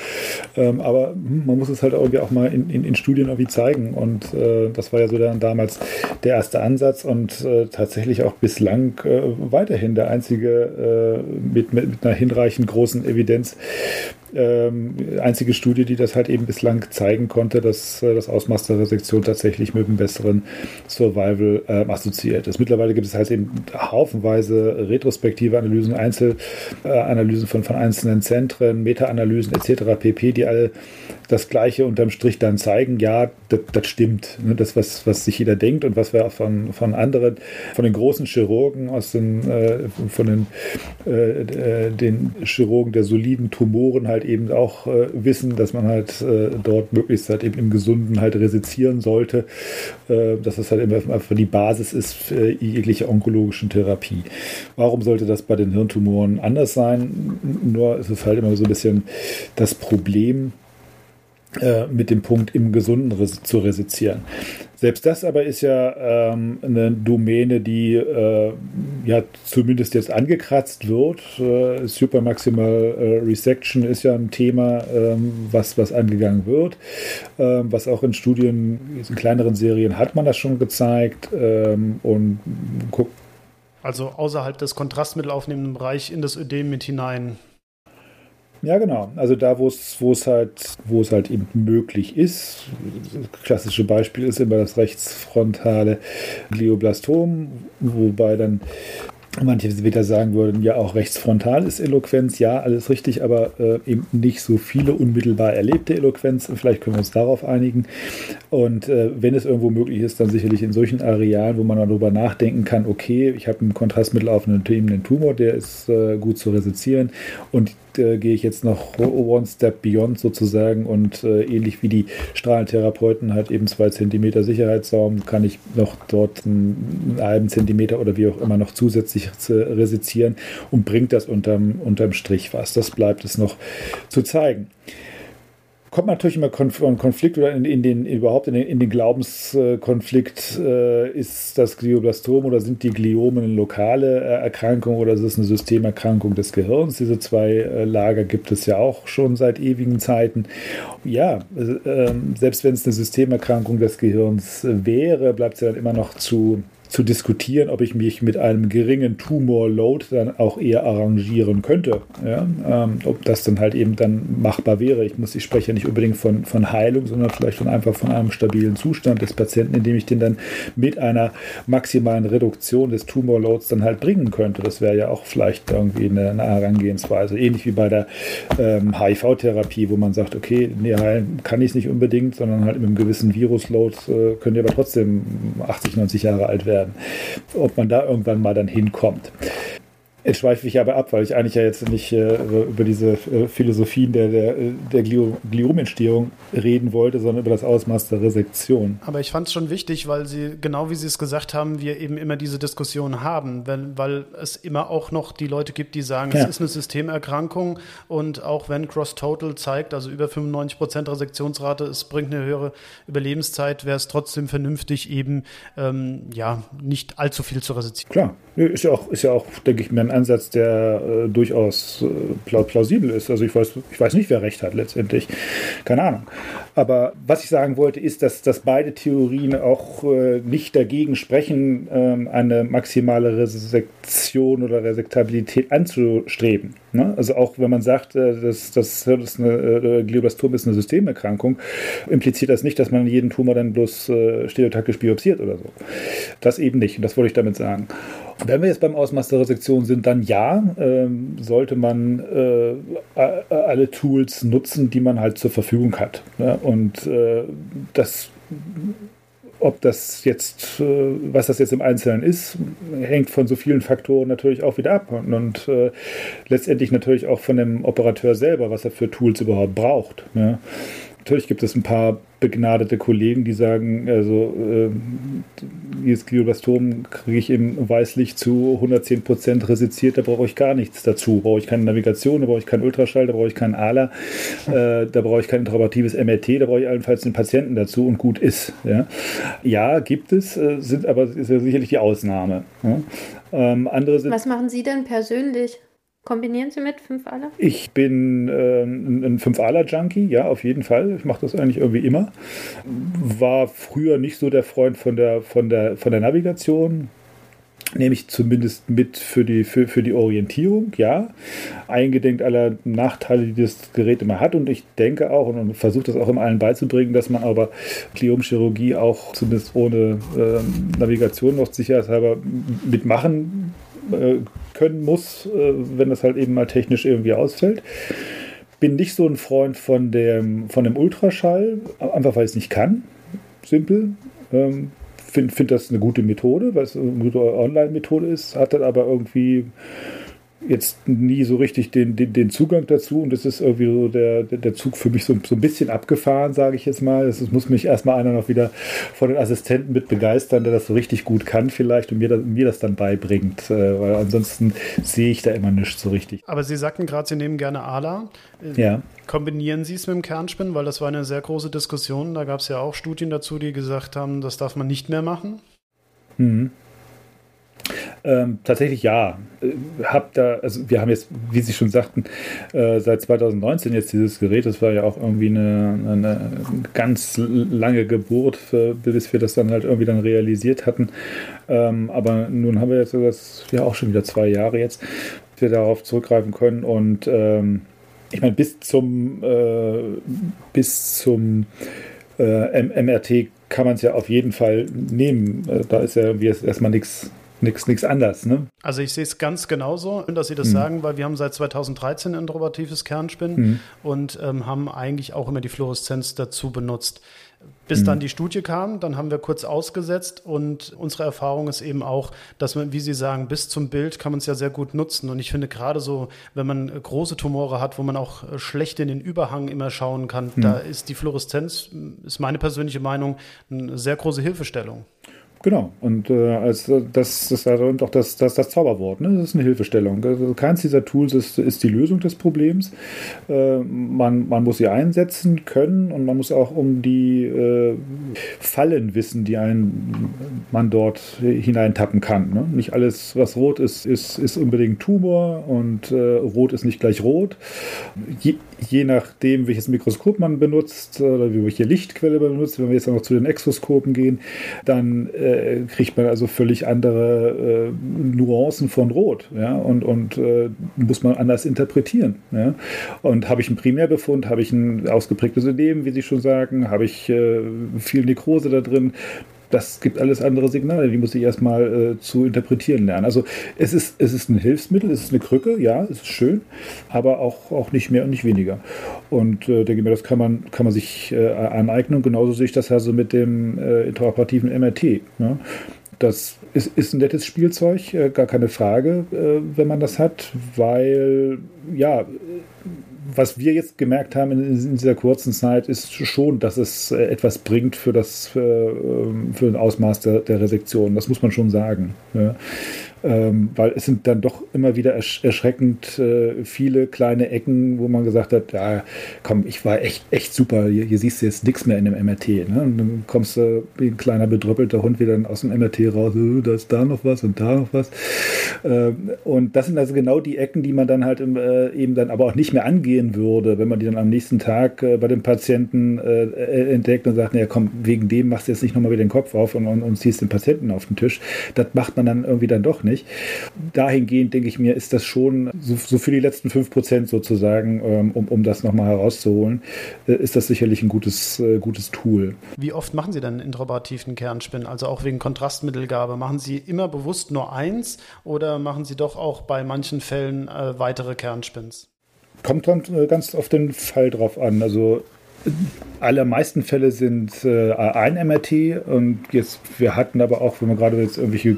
C: Ähm, aber hm, man muss es halt irgendwie auch mal in, in, in Studien irgendwie zeigen und äh, das war ja so dann damals der erste Ansatz und äh, tatsächlich auch bislang äh, weiterhin der einzige äh, mit, mit, mit einer hinreichend großen Evidenz ähm, einzige Studie, die das halt eben bislang zeigen konnte, dass äh, das Ausmaß der Resektion tatsächlich mit einem besseren Survival äh, assoziiert ist. Mittlerweile gibt es halt eben haufenweise retrospektive Analysen, Einzelanalysen von, von einzelnen Zentren, Meta-Analysen etc. pp., die alle das Gleiche unterm Strich dann zeigen. Ja, das, stimmt. Ne? Das, was, was sich jeder denkt und was wir auch von, von anderen, von den großen Chirurgen, aus den, äh, von den, äh, äh den Chirurgen der soliden Tumoren halt halt eben auch äh, wissen, dass man halt äh, dort möglichst halt eben im Gesunden halt resizieren sollte, äh, dass das halt immer einfach die Basis ist für jegliche onkologischen Therapie. Warum sollte das bei den Hirntumoren anders sein? Nur ist es halt immer so ein bisschen das Problem, äh, mit dem Punkt im Gesunden zu resizieren. Selbst das aber ist ja ähm, eine Domäne, die äh, ja zumindest jetzt angekratzt wird. Äh, Supermaximal äh, Resection ist ja ein Thema, ähm, was, was angegangen wird. Ähm, was auch in Studien, in kleineren Serien hat man das schon gezeigt. Ähm, und guckt.
A: Also außerhalb des kontrastmittelaufnehmenden Bereich in das Ödem mit hinein
C: ja, genau. Also da, wo es, halt, wo es halt eben möglich ist. Klassische Beispiel ist immer das rechtsfrontale Glioblastom, wobei dann Manche wieder sagen würden, ja, auch rechtsfrontal ist Eloquenz, ja, alles richtig, aber äh, eben nicht so viele unmittelbar erlebte Eloquenz. Vielleicht können wir uns darauf einigen. Und äh, wenn es irgendwo möglich ist, dann sicherlich in solchen Arealen, wo man darüber nachdenken kann, okay, ich habe ein Kontrastmittel auf einen, einen Tumor, der ist äh, gut zu resizieren und äh, gehe ich jetzt noch one step beyond sozusagen und äh, ähnlich wie die Strahlentherapeuten halt eben zwei Zentimeter Sicherheitsraum, kann ich noch dort einen, halben Zentimeter oder wie auch immer noch zusätzlich resizieren und bringt das unterm, unterm Strich was. Das bleibt es noch zu zeigen kommt natürlich immer Konf Konflikt oder in, in, den überhaupt in den, in den Glaubenskonflikt, äh, ist das Glioblastom oder sind die Gliomen eine lokale äh, Erkrankung oder ist es eine Systemerkrankung des Gehirns? Diese zwei äh, Lager gibt es ja auch schon seit ewigen Zeiten. Ja, äh, selbst wenn es eine Systemerkrankung des Gehirns wäre, bleibt es ja dann immer noch zu zu diskutieren, ob ich mich mit einem geringen Tumor-Load dann auch eher arrangieren könnte. Ja? Ähm, ob das dann halt eben dann machbar wäre. Ich muss, ich spreche ja nicht unbedingt von, von Heilung, sondern vielleicht von einfach von einem stabilen Zustand des Patienten, indem ich den dann mit einer maximalen Reduktion des Tumor-Loads dann halt bringen könnte. Das wäre ja auch vielleicht irgendwie eine, eine Herangehensweise. Ähnlich wie bei der ähm, HIV-Therapie, wo man sagt, okay, nee, heilen kann ich es nicht unbedingt, sondern halt mit einem gewissen Virus-Load äh, könnt ihr aber trotzdem 80, 90 Jahre alt werden werden. Ob man da irgendwann mal dann hinkommt. Jetzt schweife ich aber ab, weil ich eigentlich ja jetzt nicht äh, über diese äh, Philosophien der, der, der Gliomentstehung reden wollte, sondern über das Ausmaß der Resektion.
A: Aber ich fand es schon wichtig, weil Sie, genau wie Sie es gesagt haben, wir eben immer diese Diskussion haben, wenn, weil es immer auch noch die Leute gibt, die sagen, ja. es ist eine Systemerkrankung und auch wenn Cross Total zeigt, also über 95 Prozent Resektionsrate, es bringt eine höhere Überlebenszeit, wäre es trotzdem vernünftig, eben ähm, ja nicht allzu viel zu resezieren.
C: Klar, ist ja auch, ist ja auch denke ich, mir ein Ansatz, der äh, durchaus äh, plausibel ist. Also ich weiß, ich weiß nicht, wer recht hat letztendlich. Keine Ahnung. Aber was ich sagen wollte, ist, dass, dass beide Theorien auch äh, nicht dagegen sprechen, ähm, eine maximale Resektion oder Resektabilität anzustreben. Ne? Also auch wenn man sagt, äh, dass, dass, dass eine äh, Glioblastom ist eine Systemerkrankung, impliziert das nicht, dass man jeden Tumor dann bloß äh, stereotaktisch biopsiert oder so. Das eben nicht. Und das wollte ich damit sagen. Wenn wir jetzt beim Ausmaß der Resektion sind, dann ja, ähm, sollte man äh, alle Tools nutzen, die man halt zur Verfügung hat. Ne? Und äh, das ob das jetzt, äh, was das jetzt im Einzelnen ist, hängt von so vielen Faktoren natürlich auch wieder ab und, und äh, letztendlich natürlich auch von dem Operateur selber, was er für Tools überhaupt braucht. Ne? Natürlich gibt es ein paar begnadete Kollegen, die sagen, also äh, dieses Glioblastom kriege ich im Weißlicht zu 110 Prozent resiziert, da brauche ich gar nichts dazu. Da brauche ich keine Navigation, da brauche ich keinen Ultraschall, da brauche ich keinen ALA, äh, da brauche ich kein interoperatives MRT, da brauche ich allenfalls den Patienten dazu und gut ist. Ja, ja gibt es, äh, sind aber ist ja sicherlich die Ausnahme. Ja?
B: Ähm, andere sind, Was machen Sie denn persönlich? Kombinieren Sie mit 5 Aler?
C: Ich bin äh, ein 5 Aler Junkie, ja, auf jeden Fall. Ich mache das eigentlich irgendwie immer. War früher nicht so der Freund von der, von der, von der Navigation. Nehme ich zumindest mit für die, für, für die Orientierung, ja. Eingedenk aller Nachteile, die das Gerät immer hat. Und ich denke auch und versuche das auch immer allen beizubringen, dass man aber Gliomchirurgie auch zumindest ohne äh, Navigation noch sicherheitshalber mitmachen äh, können muss, äh, wenn das halt eben mal technisch irgendwie ausfällt. Bin nicht so ein Freund von dem, von dem Ultraschall, einfach weil ich es nicht kann. Simpel. Ähm, Finde find das eine gute Methode, weil es eine gute Online-Methode ist, hat dann aber irgendwie jetzt nie so richtig den, den, den Zugang dazu und das ist irgendwie so der, der Zug für mich so, so ein bisschen abgefahren, sage ich jetzt mal. Es muss mich erstmal einer noch wieder von den Assistenten mit begeistern, der das so richtig gut kann vielleicht und mir das, mir das dann beibringt, äh, weil ansonsten sehe ich da immer nichts so richtig.
A: Aber Sie sagten gerade, Sie nehmen gerne ALA.
C: Ja.
A: Kombinieren Sie es mit dem Kernspinnen, weil das war eine sehr große Diskussion. Da gab es ja auch Studien dazu, die gesagt haben, das darf man nicht mehr machen.
C: Mhm. Ähm, tatsächlich ja. Äh, hab da, also wir haben jetzt, wie Sie schon sagten, äh, seit 2019 jetzt dieses Gerät. Das war ja auch irgendwie eine, eine ganz lange Geburt, für, bis wir das dann halt irgendwie dann realisiert hatten. Ähm, aber nun haben wir jetzt das ja auch schon wieder zwei Jahre jetzt, wir darauf zurückgreifen können und ähm, ich meine, bis zum äh, bis zum äh, MRT kann man es ja auf jeden Fall nehmen. Äh, da ist ja erstmal nichts nichts anders. Ne?
A: Also ich sehe es ganz genauso, dass Sie das mhm. sagen, weil wir haben seit 2013 ein innovatives Kernspinnen mhm. und ähm, haben eigentlich auch immer die Fluoreszenz dazu benutzt. Bis mhm. dann die Studie kam, dann haben wir kurz ausgesetzt und unsere Erfahrung ist eben auch, dass man, wie Sie sagen, bis zum Bild kann man es ja sehr gut nutzen. Und ich finde gerade so, wenn man große Tumore hat, wo man auch schlecht in den Überhang immer schauen kann, mhm. da ist die Fluoreszenz, ist meine persönliche Meinung, eine sehr große Hilfestellung.
C: Genau, und äh, als das, ist also doch das, das, das Zauberwort, ne? das ist eine Hilfestellung. Also keins dieser Tools ist, ist die Lösung des Problems. Äh, man, man muss sie einsetzen können und man muss auch um die äh, Fallen wissen, die ein, man dort hineintappen kann. Ne? Nicht alles, was rot ist, ist, ist unbedingt Tumor und äh, rot ist nicht gleich rot. Je, je nachdem, welches Mikroskop man benutzt oder welche Lichtquelle man benutzt, wenn wir jetzt noch zu den Exoskopen gehen, dann äh, kriegt man also völlig andere äh, Nuancen von Rot. Ja? Und, und äh, muss man anders interpretieren. Ja? Und habe ich einen Primärbefund, habe ich ein ausgeprägtes Ödem, wie Sie schon sagen, habe ich äh, viel Nekrose da drin, das gibt alles andere Signale, die muss ich erstmal äh, zu interpretieren lernen. Also es ist, es ist ein Hilfsmittel, es ist eine Krücke, ja, es ist schön, aber auch, auch nicht mehr und nicht weniger. Und äh, denke mir, das kann man, kann man sich äh, aneignen. Genauso sehe ich das also mit dem äh, interoperativen MRT. Ne? Das ist, ist, ein nettes Spielzeug, äh, gar keine Frage, äh, wenn man das hat, weil ja, was wir jetzt gemerkt haben in, in, dieser kurzen Zeit, ist schon, dass es äh, etwas bringt für das für, ähm, für ein Ausmaß der, der Resektion. Das muss man schon sagen. Ja ähm, weil es sind dann doch immer wieder ersch erschreckend äh, viele kleine Ecken, wo man gesagt hat, ja, komm, ich war echt, echt super, hier, hier siehst du jetzt nichts mehr in dem MRT. Ne? Und dann kommst du wie ein kleiner bedröppelter Hund wieder aus dem MRT raus, äh, da ist da noch was und da noch was. Ähm, und das sind also genau die Ecken, die man dann halt im, äh, eben dann aber auch nicht mehr angehen würde, wenn man die dann am nächsten Tag äh, bei dem Patienten äh, äh, entdeckt und sagt, naja, komm, wegen dem machst du jetzt nicht nochmal wieder den Kopf auf und, und, und ziehst den Patienten auf den Tisch. Das macht man dann irgendwie dann doch nicht nicht. Dahingehend denke ich mir, ist das schon so, so für die letzten 5% sozusagen, ähm, um, um das nochmal herauszuholen, äh, ist das sicherlich ein gutes, äh, gutes Tool.
A: Wie oft machen Sie denn intraoperativen Kernspin? Also auch wegen Kontrastmittelgabe. Machen Sie immer bewusst nur eins oder machen Sie doch auch bei manchen Fällen äh, weitere Kernspins?
C: Kommt dann äh, ganz auf den Fall drauf an. Also allermeisten Fälle sind äh, ein MRT und jetzt wir hatten aber auch, wenn wir gerade jetzt irgendwelche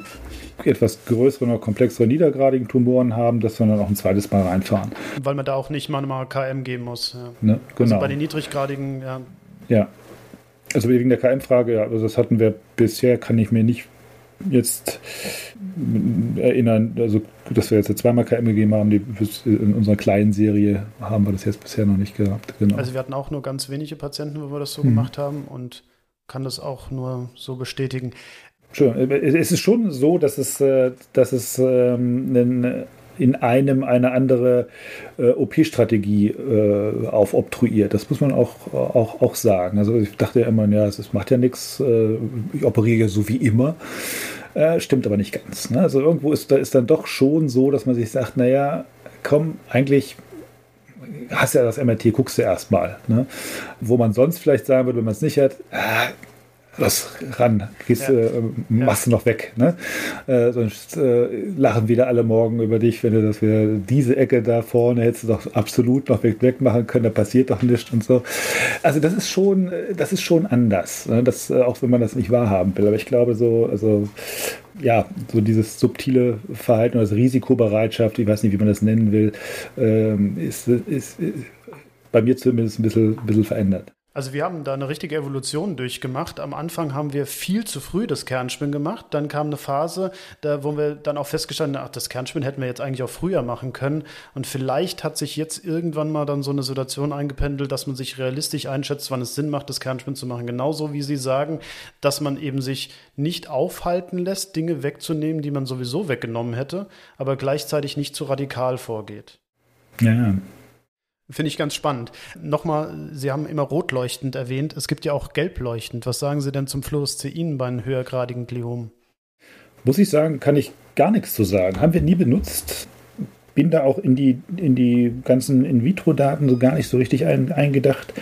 C: etwas größeren oder komplexeren niedergradigen Tumoren haben, dass wir dann auch ein zweites Mal reinfahren.
A: Weil man da auch nicht mal KM geben muss. Ja.
C: Ne, genau. Also
A: bei den niedriggradigen, ja.
C: Ja. Also wegen der KM-Frage, ja, also das hatten wir bisher, kann ich mir nicht jetzt erinnern, also dass wir jetzt zweimal KM gegeben haben, die, in unserer kleinen Serie haben wir das jetzt bisher noch nicht gehabt.
A: Genau. Also wir hatten auch nur ganz wenige Patienten, wo wir das so hm. gemacht haben und kann das auch nur so bestätigen.
C: Es ist schon so, dass es, äh, dass es ähm, in einem eine andere äh, OP-Strategie äh, aufobtruiert. Das muss man auch, auch, auch sagen. Also ich dachte ja immer, ja, es macht ja nichts, äh, ich operiere ja so wie immer. Äh, stimmt aber nicht ganz. Ne? Also irgendwo ist da ist dann doch schon so, dass man sich sagt, naja, komm, eigentlich hast ja das MRT, guckst du erstmal. Ne? Wo man sonst vielleicht sagen würde, wenn man es nicht hat, ah, los ran, gehst, ja. äh, machst du noch weg. Ne? Äh, sonst äh, lachen wieder alle morgen über dich, wenn du das wieder diese Ecke da vorne hättest du doch absolut noch weg, wegmachen können, da passiert doch nichts und so. Also das ist schon, das ist schon anders, ne? das, äh, auch wenn man das nicht wahrhaben will. Aber ich glaube so, also ja, so dieses subtile Verhalten oder das Risikobereitschaft, ich weiß nicht, wie man das nennen will, ähm, ist, ist, ist bei mir zumindest ein bisschen, ein bisschen verändert.
A: Also wir haben da eine richtige Evolution durchgemacht. Am Anfang haben wir viel zu früh das Kernspin gemacht. Dann kam eine Phase, da wo wir dann auch festgestellt haben, ach, das Kernspin hätten wir jetzt eigentlich auch früher machen können. Und vielleicht hat sich jetzt irgendwann mal dann so eine Situation eingependelt, dass man sich realistisch einschätzt, wann es Sinn macht, das Kernspin zu machen. Genauso wie Sie sagen, dass man eben sich nicht aufhalten lässt, Dinge wegzunehmen, die man sowieso weggenommen hätte, aber gleichzeitig nicht zu radikal vorgeht.
C: Ja,
A: Finde ich ganz spannend. Nochmal, Sie haben immer rotleuchtend erwähnt. Es gibt ja auch gelbleuchtend. Was sagen Sie denn zum Fluorescein bei einem höhergradigen Gliom?
C: Muss ich sagen, kann ich gar nichts zu sagen. Haben wir nie benutzt. Bin da auch in die, in die ganzen In-vitro-Daten so gar nicht so richtig ein, eingedacht.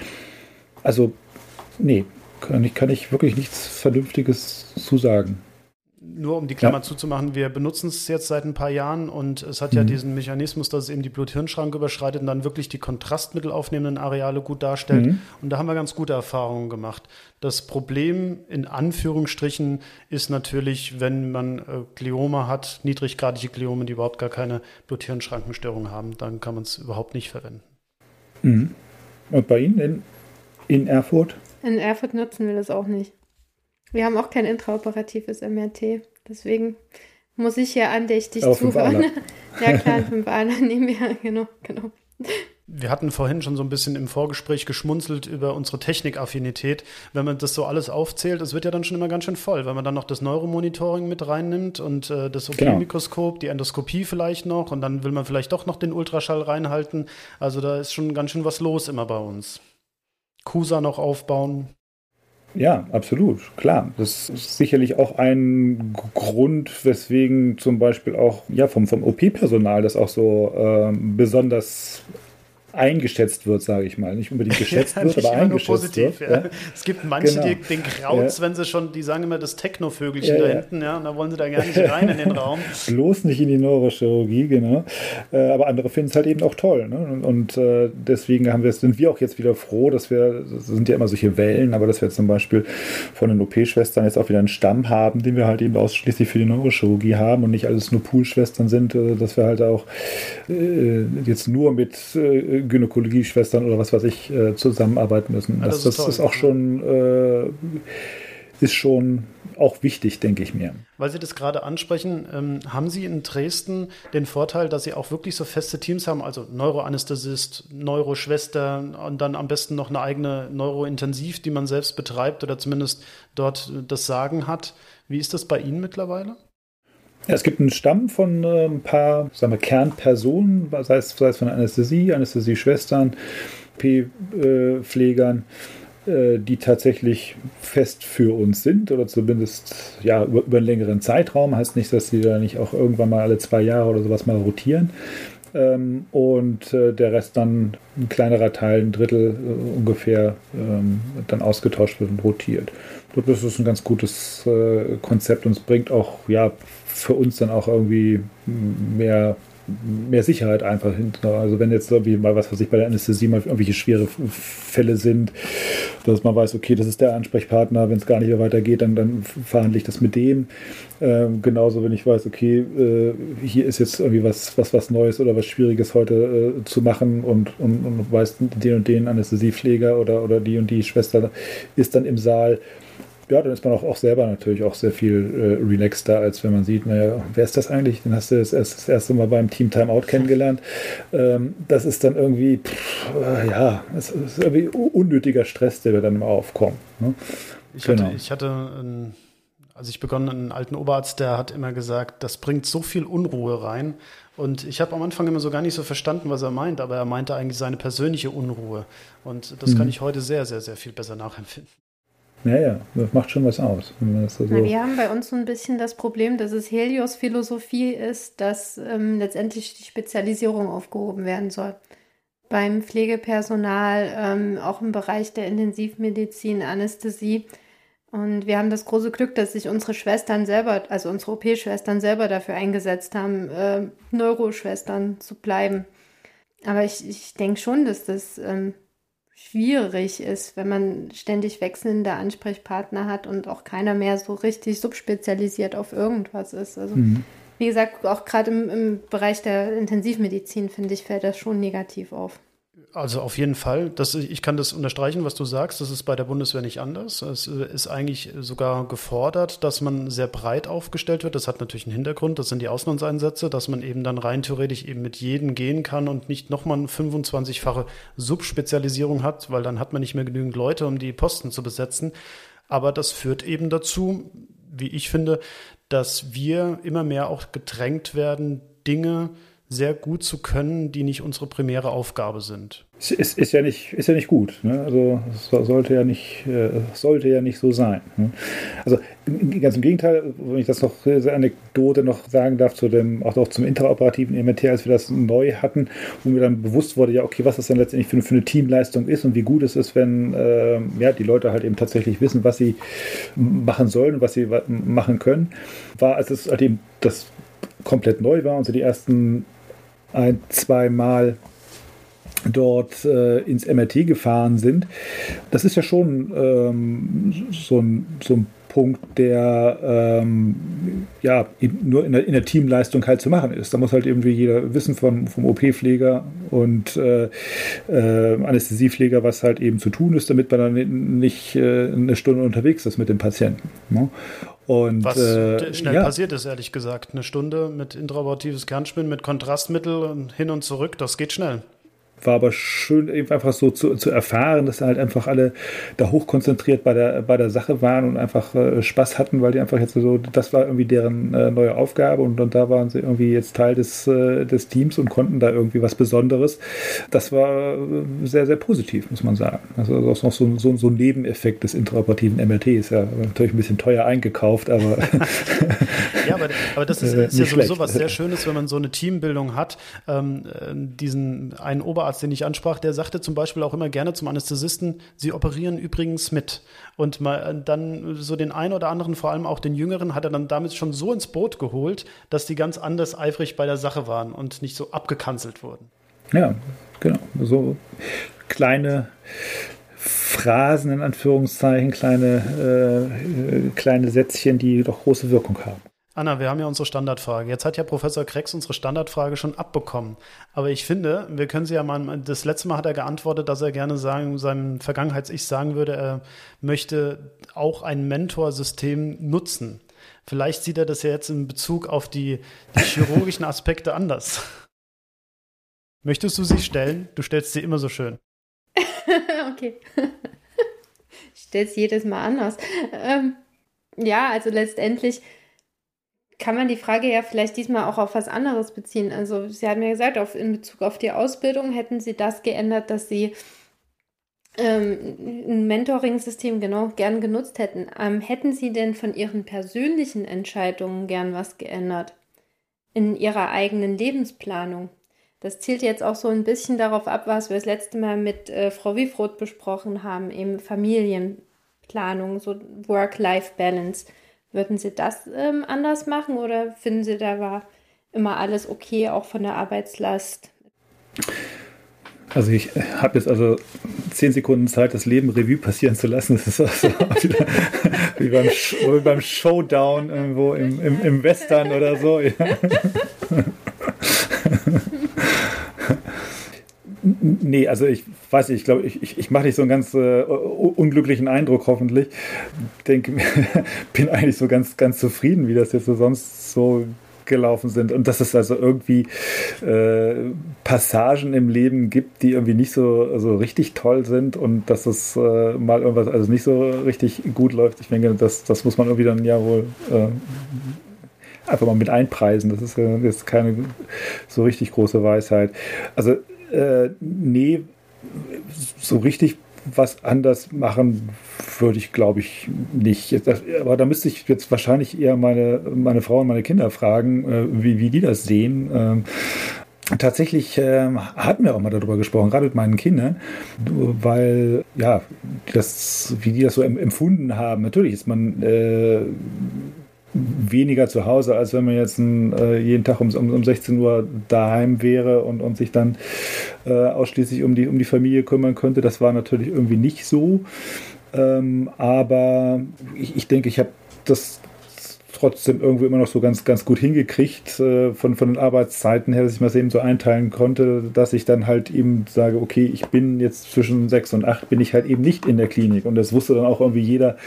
C: Also, nee, kann ich, kann ich wirklich nichts Vernünftiges zu sagen.
A: Nur um die Klammer ja. zuzumachen, wir benutzen es jetzt seit ein paar Jahren und es hat mhm. ja diesen Mechanismus, dass es eben die Blut-Hirn-Schranke überschreitet und dann wirklich die Kontrastmittel aufnehmenden Areale gut darstellt. Mhm. Und da haben wir ganz gute Erfahrungen gemacht. Das Problem in Anführungsstrichen ist natürlich, wenn man äh, Gliome hat, niedriggradige Gliome, die überhaupt gar keine Blut-Hirn-Schrankenstörung haben, dann kann man es überhaupt nicht verwenden.
C: Mhm. Und bei Ihnen in, in Erfurt?
B: In Erfurt nutzen wir das auch nicht. Wir haben auch kein intraoperatives MRT. Deswegen muss ich hier andächtig Aber zuhören. ja, klar, ein 5 a nehmen wir, genau, genau.
A: Wir hatten vorhin schon so ein bisschen im Vorgespräch geschmunzelt über unsere Technikaffinität. Wenn man das so alles aufzählt, es wird ja dann schon immer ganz schön voll, wenn man dann noch das Neuromonitoring mit reinnimmt und äh, das OP-Mikroskop, genau. die Endoskopie vielleicht noch und dann will man vielleicht doch noch den Ultraschall reinhalten. Also da ist schon ganz schön was los immer bei uns. CUSA noch aufbauen.
C: Ja, absolut, klar. Das ist sicherlich auch ein Grund, weswegen zum Beispiel auch ja, vom, vom OP-Personal das auch so äh, besonders eingeschätzt wird, sage ich mal. Nicht unbedingt geschätzt ja, wird, aber eingeschätzt positiv,
A: wird. Ja. Ja. Es gibt manche, genau. die, den Krautz, wenn sie schon, die sagen immer das Technovögelchen da hinten, ja, und da wollen sie da gar nicht rein in den Raum.
C: Bloß nicht in die Neurochirurgie, genau. Äh, aber andere finden es halt eben auch toll. Ne? Und, und äh, deswegen haben wir, sind wir auch jetzt wieder froh, dass wir, das sind ja immer solche Wellen, aber dass wir zum Beispiel von den OP-Schwestern jetzt auch wieder einen Stamm haben, den wir halt eben ausschließlich für die Neurochirurgie haben und nicht alles nur Poolschwestern sind, äh, dass wir halt auch jetzt nur mit Gynäkologie-Schwestern oder was weiß ich äh, zusammenarbeiten müssen. Das, das, ist, das ist, auch schon, äh, ist schon auch wichtig, denke ich mir.
A: Weil Sie das gerade ansprechen, ähm, haben Sie in Dresden den Vorteil, dass Sie auch wirklich so feste Teams haben, also Neuroanästhesist, Neuroschwester und dann am besten noch eine eigene Neurointensiv, die man selbst betreibt oder zumindest dort das Sagen hat. Wie ist das bei Ihnen mittlerweile?
C: Es gibt einen Stamm von äh, ein paar sagen wir, Kernpersonen, sei es, sei es von Anästhesie, Anästhesieschwestern, P-Pflegern, äh, die tatsächlich fest für uns sind oder zumindest ja, über, über, einen längeren Zeitraum. Heißt nicht, dass sie da nicht auch irgendwann mal alle zwei Jahre oder sowas mal rotieren. Ähm, und äh, der Rest dann ein kleinerer Teil, ein Drittel äh, ungefähr, ähm, dann ausgetauscht wird und rotiert. Das ist ein ganz gutes äh, Konzept und es bringt auch ja, für uns dann auch irgendwie mehr, mehr Sicherheit einfach hinten. Also wenn jetzt irgendwie mal was, was ich bei der Anästhesie mal irgendwelche schwere Fälle sind, dass man weiß, okay, das ist der Ansprechpartner, wenn es gar nicht mehr weitergeht, dann, dann verhandle ich das mit dem. Ähm, genauso, wenn ich weiß, okay, äh, hier ist jetzt irgendwie was, was, was Neues oder was Schwieriges heute äh, zu machen und, und, und weiß, den und den Anästhesiepfleger oder, oder die und die Schwester ist dann im Saal ja, dann ist man auch, auch selber natürlich auch sehr viel äh, relaxter, als wenn man sieht, naja, wer ist das eigentlich? Den hast du das, erst, das erste Mal beim Team Timeout kennengelernt. Ähm, das ist dann irgendwie, pff, äh, ja, es ist irgendwie unnötiger Stress, der dann immer aufkommt. Ne?
A: Ich, genau. hatte, ich hatte einen, als ich begonnen, einen alten Oberarzt, der hat immer gesagt, das bringt so viel Unruhe rein. Und ich habe am Anfang immer so gar nicht so verstanden, was er meint, aber er meinte eigentlich seine persönliche Unruhe. Und das mhm. kann ich heute sehr, sehr, sehr viel besser nachempfinden.
C: Ja, ja, das macht schon was aus.
B: So Na, wir haben bei uns so ein bisschen das Problem, dass es Helios-Philosophie ist, dass ähm, letztendlich die Spezialisierung aufgehoben werden soll. Beim Pflegepersonal, ähm, auch im Bereich der Intensivmedizin, Anästhesie. Und wir haben das große Glück, dass sich unsere Schwestern selber, also unsere OP-Schwestern selber dafür eingesetzt haben, äh, Neuroschwestern zu bleiben. Aber ich, ich denke schon, dass das ähm, schwierig ist, wenn man ständig wechselnde Ansprechpartner hat und auch keiner mehr so richtig subspezialisiert auf irgendwas ist. Also mhm. wie gesagt, auch gerade im, im Bereich der Intensivmedizin, finde ich, fällt das schon negativ auf.
A: Also auf jeden Fall. Das, ich kann das unterstreichen, was du sagst. Das ist bei der Bundeswehr nicht anders. Es ist eigentlich sogar gefordert, dass man sehr breit aufgestellt wird. Das hat natürlich einen Hintergrund. Das sind die Auslandseinsätze, dass man eben dann rein theoretisch eben mit jedem gehen kann und nicht nochmal eine 25-fache Subspezialisierung hat, weil dann hat man nicht mehr genügend Leute, um die Posten zu besetzen. Aber das führt eben dazu, wie ich finde, dass wir immer mehr auch gedrängt werden, Dinge sehr gut zu können, die nicht unsere primäre Aufgabe sind.
C: Ist, ist, ja, nicht, ist ja nicht gut. Ne? Also sollte ja nicht, äh, sollte ja nicht so sein. Ne? Also ganz im Gegenteil, wenn ich das noch diese Anekdote noch sagen darf zu dem, auch, auch zum interoperativen EMT, als wir das neu hatten, wo mir dann bewusst wurde, ja, okay, was das dann letztendlich für, für eine Teamleistung ist und wie gut es ist, wenn äh, ja, die Leute halt eben tatsächlich wissen, was sie machen sollen, was sie machen können, war, als es halt eben das komplett neu war und so die ersten ein, zwei Mal dort äh, ins MRT gefahren sind. Das ist ja schon ähm, so, ein, so ein Punkt, der ähm, ja nur in der, in der, Teamleistung halt zu machen ist. Da muss halt irgendwie jeder wissen vom, vom OP-Pfleger und äh, äh, Anästhesiepfleger, was halt eben zu tun ist, damit man dann nicht äh, eine Stunde unterwegs ist mit dem Patienten. Ne?
A: Und, Was äh, schnell ja. passiert ist, ehrlich gesagt. Eine Stunde mit intraoperatives Kernspinnen, mit Kontrastmittel und hin und zurück, das geht schnell
C: war aber schön, eben einfach so zu, zu erfahren, dass halt einfach alle da hochkonzentriert bei der, bei der Sache waren und einfach äh, Spaß hatten, weil die einfach jetzt so, das war irgendwie deren äh, neue Aufgabe und, und da waren sie irgendwie jetzt Teil des, äh, des Teams und konnten da irgendwie was Besonderes. Das war äh, sehr, sehr positiv, muss man sagen. Also das ist noch so, so, so ein Nebeneffekt des interoperativen MLT. Ist ja natürlich ein bisschen teuer eingekauft, aber.
A: ja, aber, aber das ist, äh, ist ja sowieso schlecht. was sehr Schönes, wenn man so eine Teambildung hat. Ähm, äh, diesen einen Oberarzt Oberarzt, den ich ansprach, der sagte zum Beispiel auch immer gerne zum Anästhesisten, sie operieren übrigens mit. Und mal äh, dann so den einen oder anderen, vor allem auch den Jüngeren, hat er dann damit schon so ins Boot geholt, dass die ganz anders eifrig bei der Sache waren und nicht so abgekanzelt wurden.
C: Ja, genau. So kleine Phrasen in Anführungszeichen, kleine, äh, kleine Sätzchen, die doch große Wirkung haben.
A: Anna, wir haben ja unsere Standardfrage. Jetzt hat ja Professor Krex unsere Standardfrage schon abbekommen. Aber ich finde, wir können sie ja mal, das letzte Mal hat er geantwortet, dass er gerne sagen, seinem Vergangenheits-Ich sagen würde, er möchte auch ein Mentorsystem nutzen. Vielleicht sieht er das ja jetzt in Bezug auf die, die chirurgischen Aspekte anders. Möchtest du sie stellen? Du stellst sie immer so schön.
B: okay. Ich stelle es jedes Mal anders. Ähm, ja, also letztendlich kann man die Frage ja vielleicht diesmal auch auf was anderes beziehen. Also Sie haben ja gesagt, auf, in Bezug auf die Ausbildung hätten Sie das geändert, dass Sie ähm, ein Mentoring-System genau gern genutzt hätten. Ähm, hätten Sie denn von Ihren persönlichen Entscheidungen gern was geändert? In Ihrer eigenen Lebensplanung? Das zielt jetzt auch so ein bisschen darauf ab, was wir das letzte Mal mit äh, Frau Wiefroth besprochen haben, eben Familienplanung, so Work-Life-Balance. Würden Sie das ähm, anders machen oder finden Sie, da war immer alles okay, auch von der Arbeitslast?
C: Also ich habe jetzt also zehn Sekunden Zeit, das Leben Revue passieren zu lassen. Das ist also wieder wie beim, wie beim Showdown irgendwo im, im, im Western oder so. Ja. Nee, also ich weiß nicht, ich glaube, ich, ich, ich mache nicht so einen ganz äh, unglücklichen Eindruck, hoffentlich. Denke, bin eigentlich so ganz, ganz zufrieden, wie das jetzt so sonst so gelaufen sind und dass es also irgendwie äh, Passagen im Leben gibt, die irgendwie nicht so, so richtig toll sind und dass es äh, mal irgendwas also nicht so richtig gut läuft. Ich denke, das, das muss man irgendwie dann ja wohl äh, einfach mal mit einpreisen. Das ist jetzt keine so richtig große Weisheit. Also äh, nee, so richtig was anders machen würde ich, glaube ich, nicht. Das, aber da müsste ich jetzt wahrscheinlich eher meine, meine Frau und meine Kinder fragen, äh, wie, wie die das sehen. Ähm, Tatsächlich äh, hatten wir auch mal darüber gesprochen, gerade mit meinen Kindern, weil, ja, das, wie die das so empfunden haben. Natürlich ist man äh, weniger zu Hause, als wenn man jetzt ein, äh, jeden Tag um, um, um 16 Uhr daheim wäre und, und sich dann äh, ausschließlich um die, um die Familie kümmern könnte. Das war natürlich irgendwie nicht so. Ähm, aber ich, ich denke, ich habe das trotzdem irgendwie immer noch so ganz, ganz gut hingekriegt äh, von, von den Arbeitszeiten her, dass ich mir das eben so einteilen konnte, dass ich dann halt eben sage, okay, ich bin jetzt zwischen sechs und acht bin ich halt eben nicht in der Klinik. Und das wusste dann auch irgendwie jeder,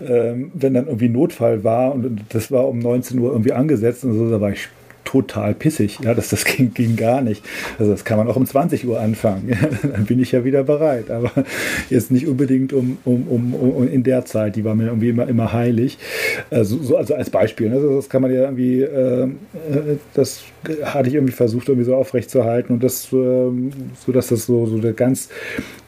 C: ähm, wenn dann irgendwie Notfall war und das war um 19 Uhr irgendwie angesetzt und so, da war ich total pissig. Ja, das, das ging, ging gar nicht. Also das kann man auch um 20 Uhr anfangen. Ja, dann bin ich ja wieder bereit. Aber jetzt nicht unbedingt um, um, um, um in der Zeit. Die war mir irgendwie immer, immer heilig. Also, so, also als Beispiel. Ne? Das kann man ja irgendwie, äh, das hatte ich irgendwie versucht, irgendwie so aufrechtzuerhalten und das, äh, so dass das so, so der ganz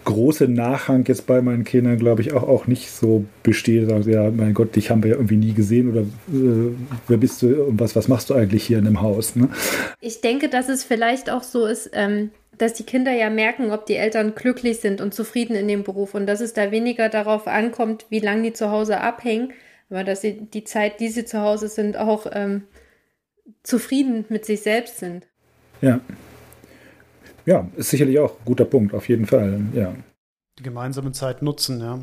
C: große Nachhang jetzt bei meinen Kindern, glaube ich, auch, auch nicht so besteht. Also, ja, mein Gott, dich haben wir ja irgendwie nie gesehen oder äh, wer bist du und was, was machst du eigentlich hier in dem Haus? Ne?
B: Ich denke, dass es vielleicht auch so ist, ähm, dass die Kinder ja merken, ob die Eltern glücklich sind und zufrieden in dem Beruf und dass es da weniger darauf ankommt, wie lange die zu Hause abhängen, aber dass sie die Zeit, die sie zu Hause sind, auch ähm, zufrieden mit sich selbst sind.
C: Ja. Ja, ist sicherlich auch ein guter Punkt, auf jeden Fall, ja.
A: Die gemeinsame Zeit nutzen, ja.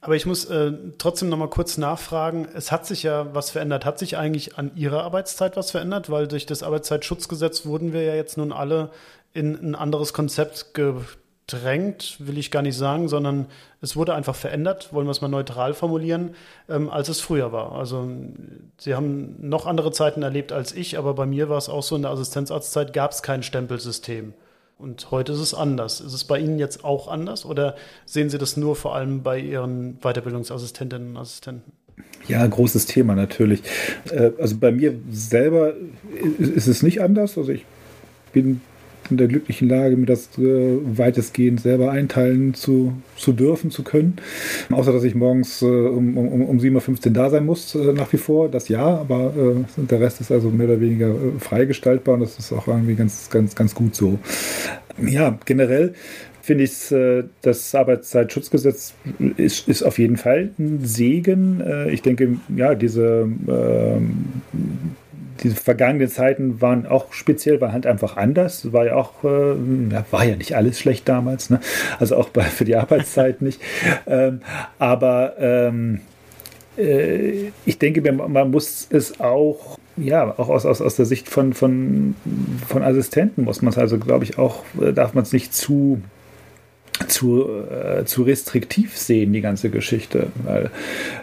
A: Aber ich muss äh, trotzdem noch mal kurz nachfragen. Es hat sich ja was verändert. Hat sich eigentlich an Ihrer Arbeitszeit was verändert? Weil durch das Arbeitszeitschutzgesetz wurden wir ja jetzt nun alle in ein anderes Konzept gedrängt, will ich gar nicht sagen, sondern es wurde einfach verändert, wollen wir es mal neutral formulieren, ähm, als es früher war. Also Sie haben noch andere Zeiten erlebt als ich, aber bei mir war es auch so, in der Assistenzarztzeit gab es kein Stempelsystem. Und heute ist es anders. Ist es bei Ihnen jetzt auch anders oder sehen Sie das nur vor allem bei Ihren Weiterbildungsassistentinnen und Assistenten?
C: Ja, großes Thema natürlich. Äh, also bei mir selber ist es nicht anders. Also ich bin in der glücklichen Lage, mir das äh, weitestgehend selber einteilen zu, zu dürfen, zu können. Außer, dass ich morgens äh, um, um, um 7.15 Uhr da sein muss, äh, nach wie vor, das ja, aber äh, der Rest ist also mehr oder weniger äh, freigestaltbar und das ist auch irgendwie ganz, ganz, ganz gut so. Ja, generell finde ich, äh, das Arbeitszeitschutzgesetz ist, ist auf jeden Fall ein Segen. Ich denke, ja, diese diese vergangenen Zeiten waren auch speziell, waren halt einfach anders. War ja auch, äh, war ja nicht alles schlecht damals, ne? also auch bei, für die Arbeitszeit nicht. Ähm, aber ähm, äh, ich denke, man muss es auch ja, auch aus, aus, aus der Sicht von, von, von Assistenten muss man es also, glaube ich, auch, äh, darf man es nicht zu zu, äh, zu restriktiv sehen, die ganze Geschichte. Weil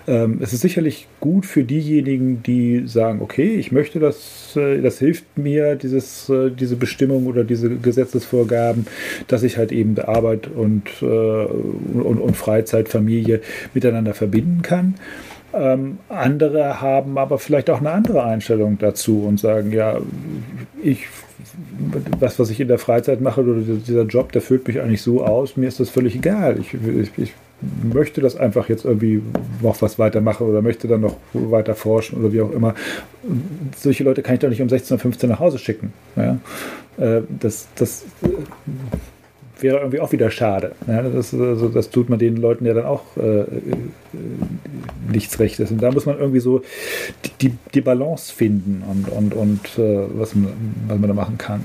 C: ähm, es ist sicherlich gut für diejenigen, die sagen, okay, ich möchte das, äh, das hilft mir, dieses, äh, diese Bestimmung oder diese Gesetzesvorgaben, dass ich halt eben Arbeit und, äh, und, und Freizeit, Familie miteinander verbinden kann. Ähm, andere haben aber vielleicht auch eine andere Einstellung dazu und sagen, ja, ich was, was ich in der Freizeit mache oder dieser Job, der füllt mich eigentlich so aus, mir ist das völlig egal. Ich, ich, ich möchte das einfach jetzt irgendwie noch was weitermachen oder möchte dann noch weiter forschen oder wie auch immer. Solche Leute kann ich doch nicht um 16.15 Uhr nach Hause schicken. Ja? Äh, das, das wäre irgendwie auch wieder schade. Ja, das, also, das tut man den Leuten ja dann auch äh, äh, nichts Rechtes. Und da muss man irgendwie so die, die Balance finden und, und, und äh, was, man, was man da machen kann.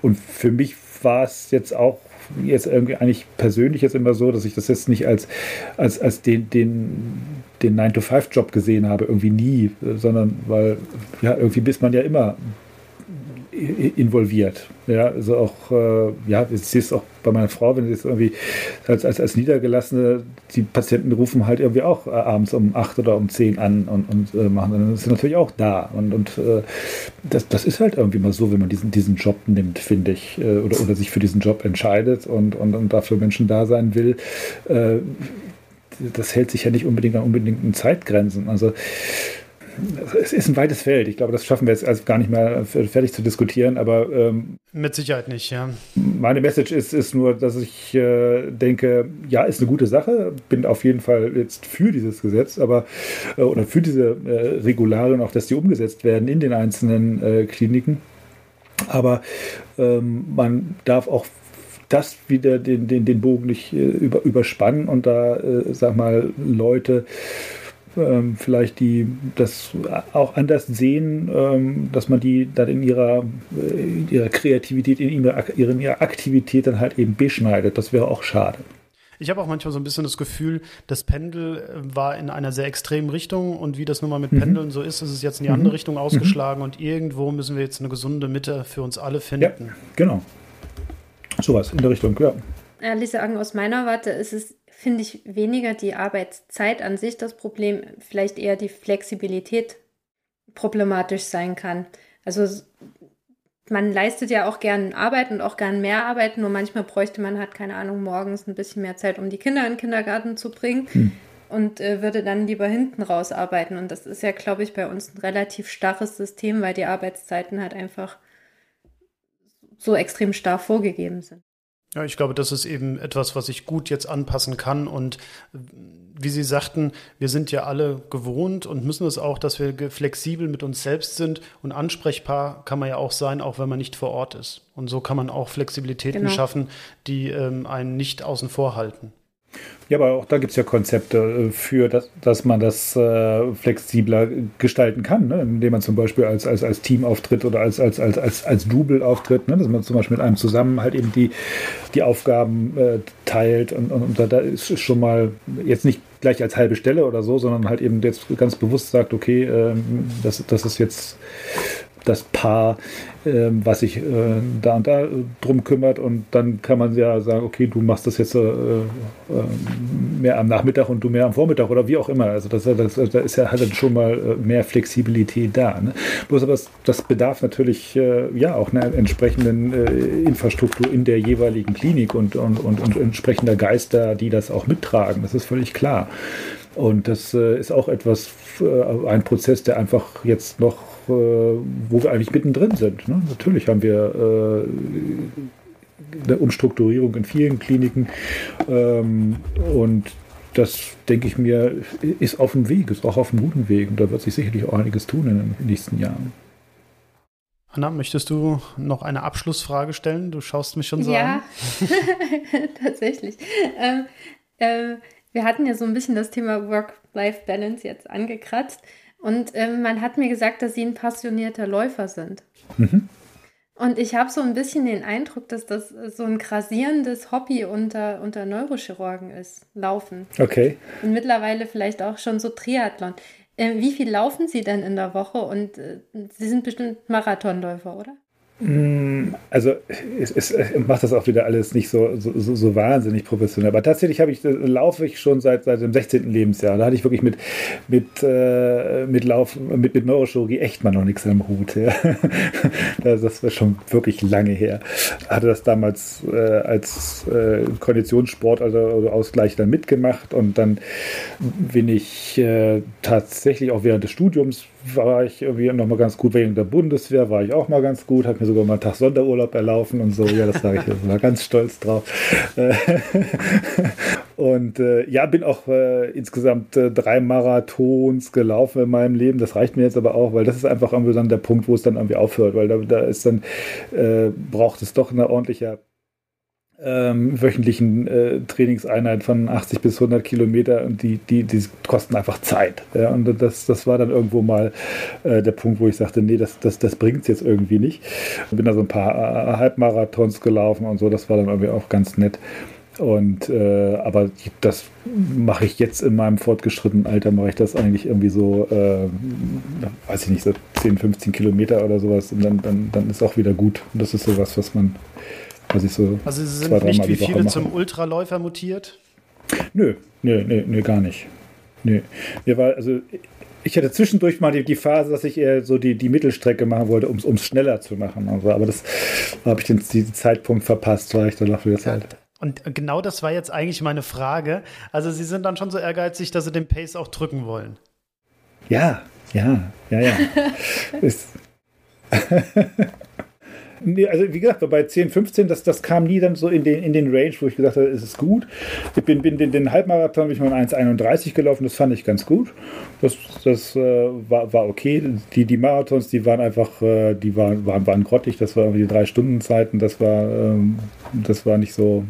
C: Und für mich war es jetzt auch jetzt irgendwie eigentlich persönlich jetzt immer so, dass ich das jetzt nicht als, als, als den, den, den 9-to-5-Job gesehen habe, irgendwie nie, sondern weil ja, irgendwie bist man ja immer involviert. Ja, also auch, äh, ja, ich sehe es auch bei meiner Frau, wenn sie jetzt irgendwie als, als, als Niedergelassene, die Patienten rufen halt irgendwie auch äh, abends um acht oder um zehn an und, und äh, machen, dann ist natürlich auch da. Und, und äh, das, das ist halt irgendwie mal so, wenn man diesen, diesen Job nimmt, finde ich, äh, oder, oder sich für diesen Job entscheidet und, und, und dafür Menschen da sein will. Äh, das hält sich ja nicht unbedingt an unbedingten Zeitgrenzen. Also es ist ein weites Feld. Ich glaube, das schaffen wir jetzt also gar nicht mehr fertig zu diskutieren, aber ähm,
A: mit Sicherheit nicht, ja.
C: Meine Message ist, ist nur, dass ich äh, denke, ja, ist eine gute Sache, bin auf jeden Fall jetzt für dieses Gesetz, aber äh, oder für diese äh, Regularien, auch dass die umgesetzt werden in den einzelnen äh, Kliniken. Aber ähm, man darf auch das wieder den, den, den Bogen nicht äh, über, überspannen und da, äh, sag mal, Leute ähm, vielleicht die das auch anders sehen, ähm, dass man die dann in ihrer, in ihrer Kreativität, in ihrer, in ihrer Aktivität dann halt eben beschneidet. Das wäre auch schade.
A: Ich habe auch manchmal so ein bisschen das Gefühl, das Pendel äh, war in einer sehr extremen Richtung und wie das nun mal mit mhm. Pendeln so ist, ist es jetzt in die mhm. andere Richtung ausgeschlagen mhm. und irgendwo müssen wir jetzt eine gesunde Mitte für uns alle finden. Ja,
C: genau. Sowas in der Richtung, ja.
B: Ehrlich sagen, aus meiner Warte ist es finde ich weniger die Arbeitszeit an sich das Problem, vielleicht eher die Flexibilität problematisch sein kann. Also man leistet ja auch gern Arbeit und auch gern mehr Arbeit, nur manchmal bräuchte man halt, keine Ahnung, morgens ein bisschen mehr Zeit, um die Kinder in den Kindergarten zu bringen. Hm. Und äh, würde dann lieber hinten raus arbeiten. Und das ist ja, glaube ich, bei uns ein relativ starres System, weil die Arbeitszeiten halt einfach so extrem starr vorgegeben sind.
A: Ja, ich glaube, das ist eben etwas, was ich gut jetzt anpassen kann. Und wie Sie sagten, wir sind ja alle gewohnt und müssen es auch, dass wir flexibel mit uns selbst sind. Und ansprechbar kann man ja auch sein, auch wenn man nicht vor Ort ist. Und so kann man auch Flexibilitäten genau. schaffen, die ähm, einen nicht außen vor halten.
C: Ja, aber auch da gibt es ja Konzepte äh, für, dass, dass man das äh, flexibler gestalten kann, ne? indem man zum Beispiel als, als, als Team auftritt oder als, als, als, als, als Double auftritt, ne? dass man zum Beispiel mit einem zusammen halt eben die, die Aufgaben äh, teilt und, und, und da, da ist schon mal jetzt nicht gleich als halbe Stelle oder so, sondern halt eben jetzt ganz bewusst sagt, okay, äh, das, das ist jetzt das Paar, äh, was sich äh, da und da äh, drum kümmert und dann kann man ja sagen, okay, du machst das jetzt äh, äh, mehr am Nachmittag und du mehr am Vormittag oder wie auch immer. Also das, das, da ist ja halt schon mal äh, mehr Flexibilität da. Ne? Bloß aber das, das bedarf natürlich ja auch einer entsprechenden Infrastruktur in der jeweiligen Klinik und, und, und, und entsprechender Geister, die das auch mittragen. Das ist völlig klar. Und das ist auch etwas, ein Prozess, der einfach jetzt noch äh, wo wir eigentlich mittendrin sind. Ne? Natürlich haben wir äh, eine Umstrukturierung in vielen Kliniken ähm, und das, denke ich mir, ist auf dem Weg, ist auch auf einem guten Weg und da wird sich sicherlich auch einiges tun in den nächsten Jahren.
A: Anna, möchtest du noch eine Abschlussfrage stellen? Du schaust mich schon so
B: ja, an. Ja, tatsächlich. Ähm, äh, wir hatten ja so ein bisschen das Thema Work-Life-Balance jetzt angekratzt. Und ähm, man hat mir gesagt, dass sie ein passionierter Läufer sind. Mhm. Und ich habe so ein bisschen den Eindruck, dass das so ein grasierendes Hobby unter, unter Neurochirurgen ist, Laufen.
C: Okay.
B: Und mittlerweile vielleicht auch schon so Triathlon. Äh, wie viel laufen Sie denn in der Woche? Und äh, Sie sind bestimmt Marathonläufer, oder?
C: Also es, es, macht das auch wieder alles nicht so, so, so wahnsinnig professionell. Aber tatsächlich habe ich, laufe ich schon seit, seit dem 16. Lebensjahr. Da hatte ich wirklich mit, mit, äh, mit Lauf, mit, mit Neurochirurgie echt mal noch nichts am Hut. Ja. Das war schon wirklich lange her. Hatte das damals äh, als äh, Konditionssport, also, also Ausgleich dann mitgemacht und dann bin ich äh, tatsächlich auch während des Studiums war ich irgendwie noch mal ganz gut wegen der Bundeswehr, war ich auch mal ganz gut, habe mir sogar mal einen Tag Sonderurlaub erlaufen und so. Ja, das sage ich, ich war ganz stolz drauf. und äh, ja, bin auch äh, insgesamt äh, drei Marathons gelaufen in meinem Leben. Das reicht mir jetzt aber auch, weil das ist einfach irgendwie dann der Punkt, wo es dann irgendwie aufhört, weil da, da ist dann, äh, braucht es doch eine ordentliche ähm, wöchentlichen äh, Trainingseinheit von 80 bis 100 Kilometer und die, die, die kosten einfach Zeit. Ja, und das, das war dann irgendwo mal äh, der Punkt, wo ich sagte, nee, das, das, das bringt es jetzt irgendwie nicht. Bin da so ein paar äh, Halbmarathons gelaufen und so, das war dann irgendwie auch ganz nett. Und äh, aber das mache ich jetzt in meinem fortgeschrittenen Alter, mache ich das eigentlich irgendwie so, äh, weiß ich nicht, so 10, 15 Kilometer oder sowas und dann, dann, dann ist auch wieder gut. Und das ist sowas, was man was ich so
A: also Sie sind zwei, nicht wie viele zum Ultraläufer mutiert?
C: Nö, nö, nö, nö, gar nicht. Nö. Mir war, also ich hatte zwischendurch mal die, die, Phase, dass ich eher so die, die Mittelstrecke machen wollte, um es schneller zu machen. Also, aber das habe ich den, den Zeitpunkt verpasst, war ich dann der Zeit.
A: Und genau das war jetzt eigentlich meine Frage. Also Sie sind dann schon so ehrgeizig, dass Sie den Pace auch drücken wollen.
C: Ja, ja, ja, ja. ist Nee, also wie gesagt, bei 10, 15, das, das kam nie dann so in den, in den Range, wo ich gesagt habe, es ist gut. Ich bin, bin den, den Halbmarathon bin ich mal 1,31 gelaufen, das fand ich ganz gut. Das, das äh, war, war okay. Die, die Marathons, die waren einfach, äh, die waren, waren, waren grottig, das waren die drei Stunden Zeiten, das war, ähm, das war nicht so,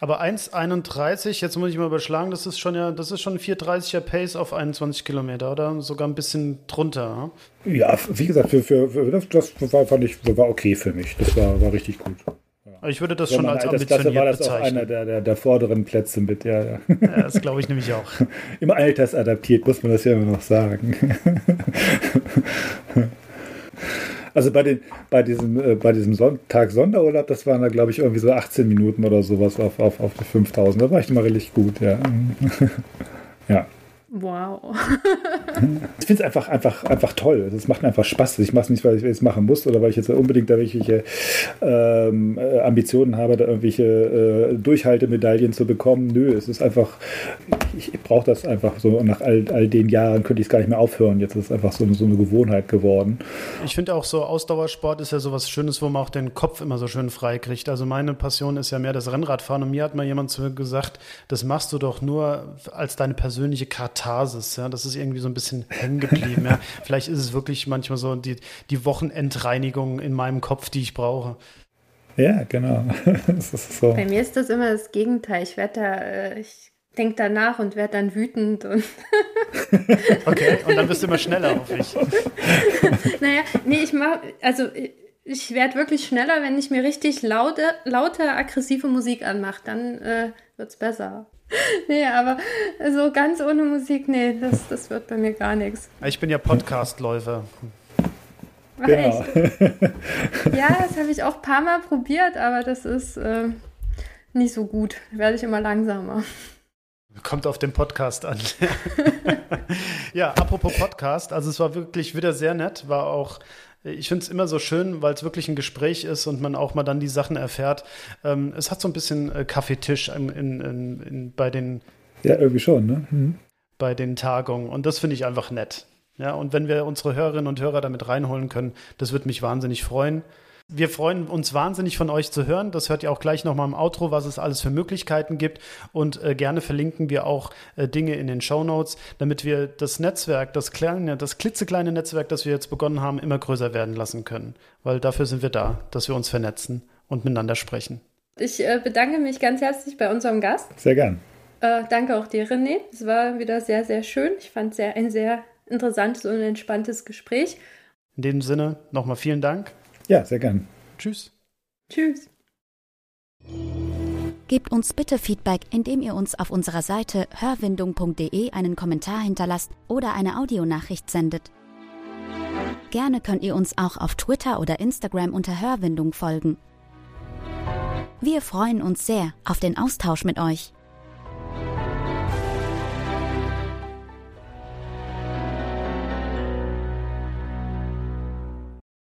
A: aber 1,31, jetzt muss ich mal überschlagen, das ist schon ja, das ist schon ein 4,30er Pace auf 21 Kilometer, oder? Sogar ein bisschen drunter.
C: Ja, wie gesagt, für, für, für das war, fand ich, war okay für mich. Das war, war richtig gut.
A: Ja. Ich würde das schon als ambitioniert
C: war das bezeichnen. auch einer der, der, der, vorderen Plätze mit, ja. Ja,
A: ja das glaube ich nämlich auch.
C: Im Altersadaptiert, muss man das ja immer noch sagen. Also bei, den, bei diesem, äh, bei diesem Sonntag Sonderurlaub, das waren da, glaube ich, irgendwie so 18 Minuten oder sowas auf, auf, auf die 5000. Da war ich immer richtig gut, ja. ja.
B: Wow.
C: ich finde es einfach, einfach, einfach toll. Es macht mir einfach Spaß. Ich mache es nicht, weil ich es machen muss oder weil ich jetzt unbedingt da irgendwelche ähm, äh, Ambitionen habe, da irgendwelche äh, Durchhaltemedaillen zu bekommen. Nö, es ist einfach, ich, ich brauche das einfach so. Und nach all, all den Jahren könnte ich es gar nicht mehr aufhören. Jetzt ist es einfach so, so eine Gewohnheit geworden.
A: Ich finde auch so, Ausdauersport ist ja so was Schönes, wo man auch den Kopf immer so schön frei kriegt. Also meine Passion ist ja mehr das Rennradfahren. Und mir hat mal jemand zu mir gesagt, das machst du doch nur als deine persönliche Katharsis. Ja? Das ist irgendwie so ein bisschen hängen geblieben. ja? Vielleicht ist es wirklich manchmal so die, die Wochenendreinigung in meinem Kopf, die ich brauche.
C: Ja, genau.
B: so. Bei mir ist das immer das Gegenteil. Ich werde da, äh, ich denke danach und werde dann wütend. Und
A: okay, und dann bist du immer schneller auf mich.
B: naja, nee, ich mache, also ich werde wirklich schneller, wenn ich mir richtig laute, laute, aggressive Musik anmache. Dann äh, wird es besser. nee, aber so ganz ohne Musik, nee, das, das wird bei mir gar nichts.
A: Ich bin ja Podcast-Läufer.
B: Ach, ja. ja, das habe ich auch ein paar Mal probiert, aber das ist äh, nicht so gut. Da werde ich immer langsamer.
A: Kommt auf den Podcast an. ja, apropos Podcast, also es war wirklich wieder sehr nett, war auch ich finde es immer so schön, weil es wirklich ein Gespräch ist und man auch mal dann die Sachen erfährt. Ähm, es hat so ein bisschen äh, Kaffeetisch in, in, in, bei den.
C: Ja, irgendwie schon, ne? Mhm.
A: Bei den Tagungen. Und das finde ich einfach nett. Ja, und wenn wir unsere Hörerinnen und Hörer damit reinholen können, das würde mich wahnsinnig freuen. Wir freuen uns wahnsinnig von euch zu hören. Das hört ihr auch gleich nochmal im Outro, was es alles für Möglichkeiten gibt. Und äh, gerne verlinken wir auch äh, Dinge in den Show Notes, damit wir das Netzwerk, das kleine, das klitzekleine Netzwerk, das wir jetzt begonnen haben, immer größer werden lassen können. Weil dafür sind wir da, dass wir uns vernetzen und miteinander sprechen.
B: Ich äh, bedanke mich ganz herzlich bei unserem Gast.
C: Sehr gern.
B: Äh, danke auch dir, René. Es war wieder sehr, sehr schön. Ich fand es ein sehr interessantes und entspanntes Gespräch.
A: In dem Sinne nochmal vielen Dank.
C: Ja, sehr gern.
A: Tschüss.
B: Tschüss.
D: Gebt uns bitte Feedback, indem ihr uns auf unserer Seite hörwindung.de einen Kommentar hinterlasst oder eine Audionachricht sendet. Gerne könnt ihr uns auch auf Twitter oder Instagram unter Hörwindung folgen. Wir freuen uns sehr auf den Austausch mit euch.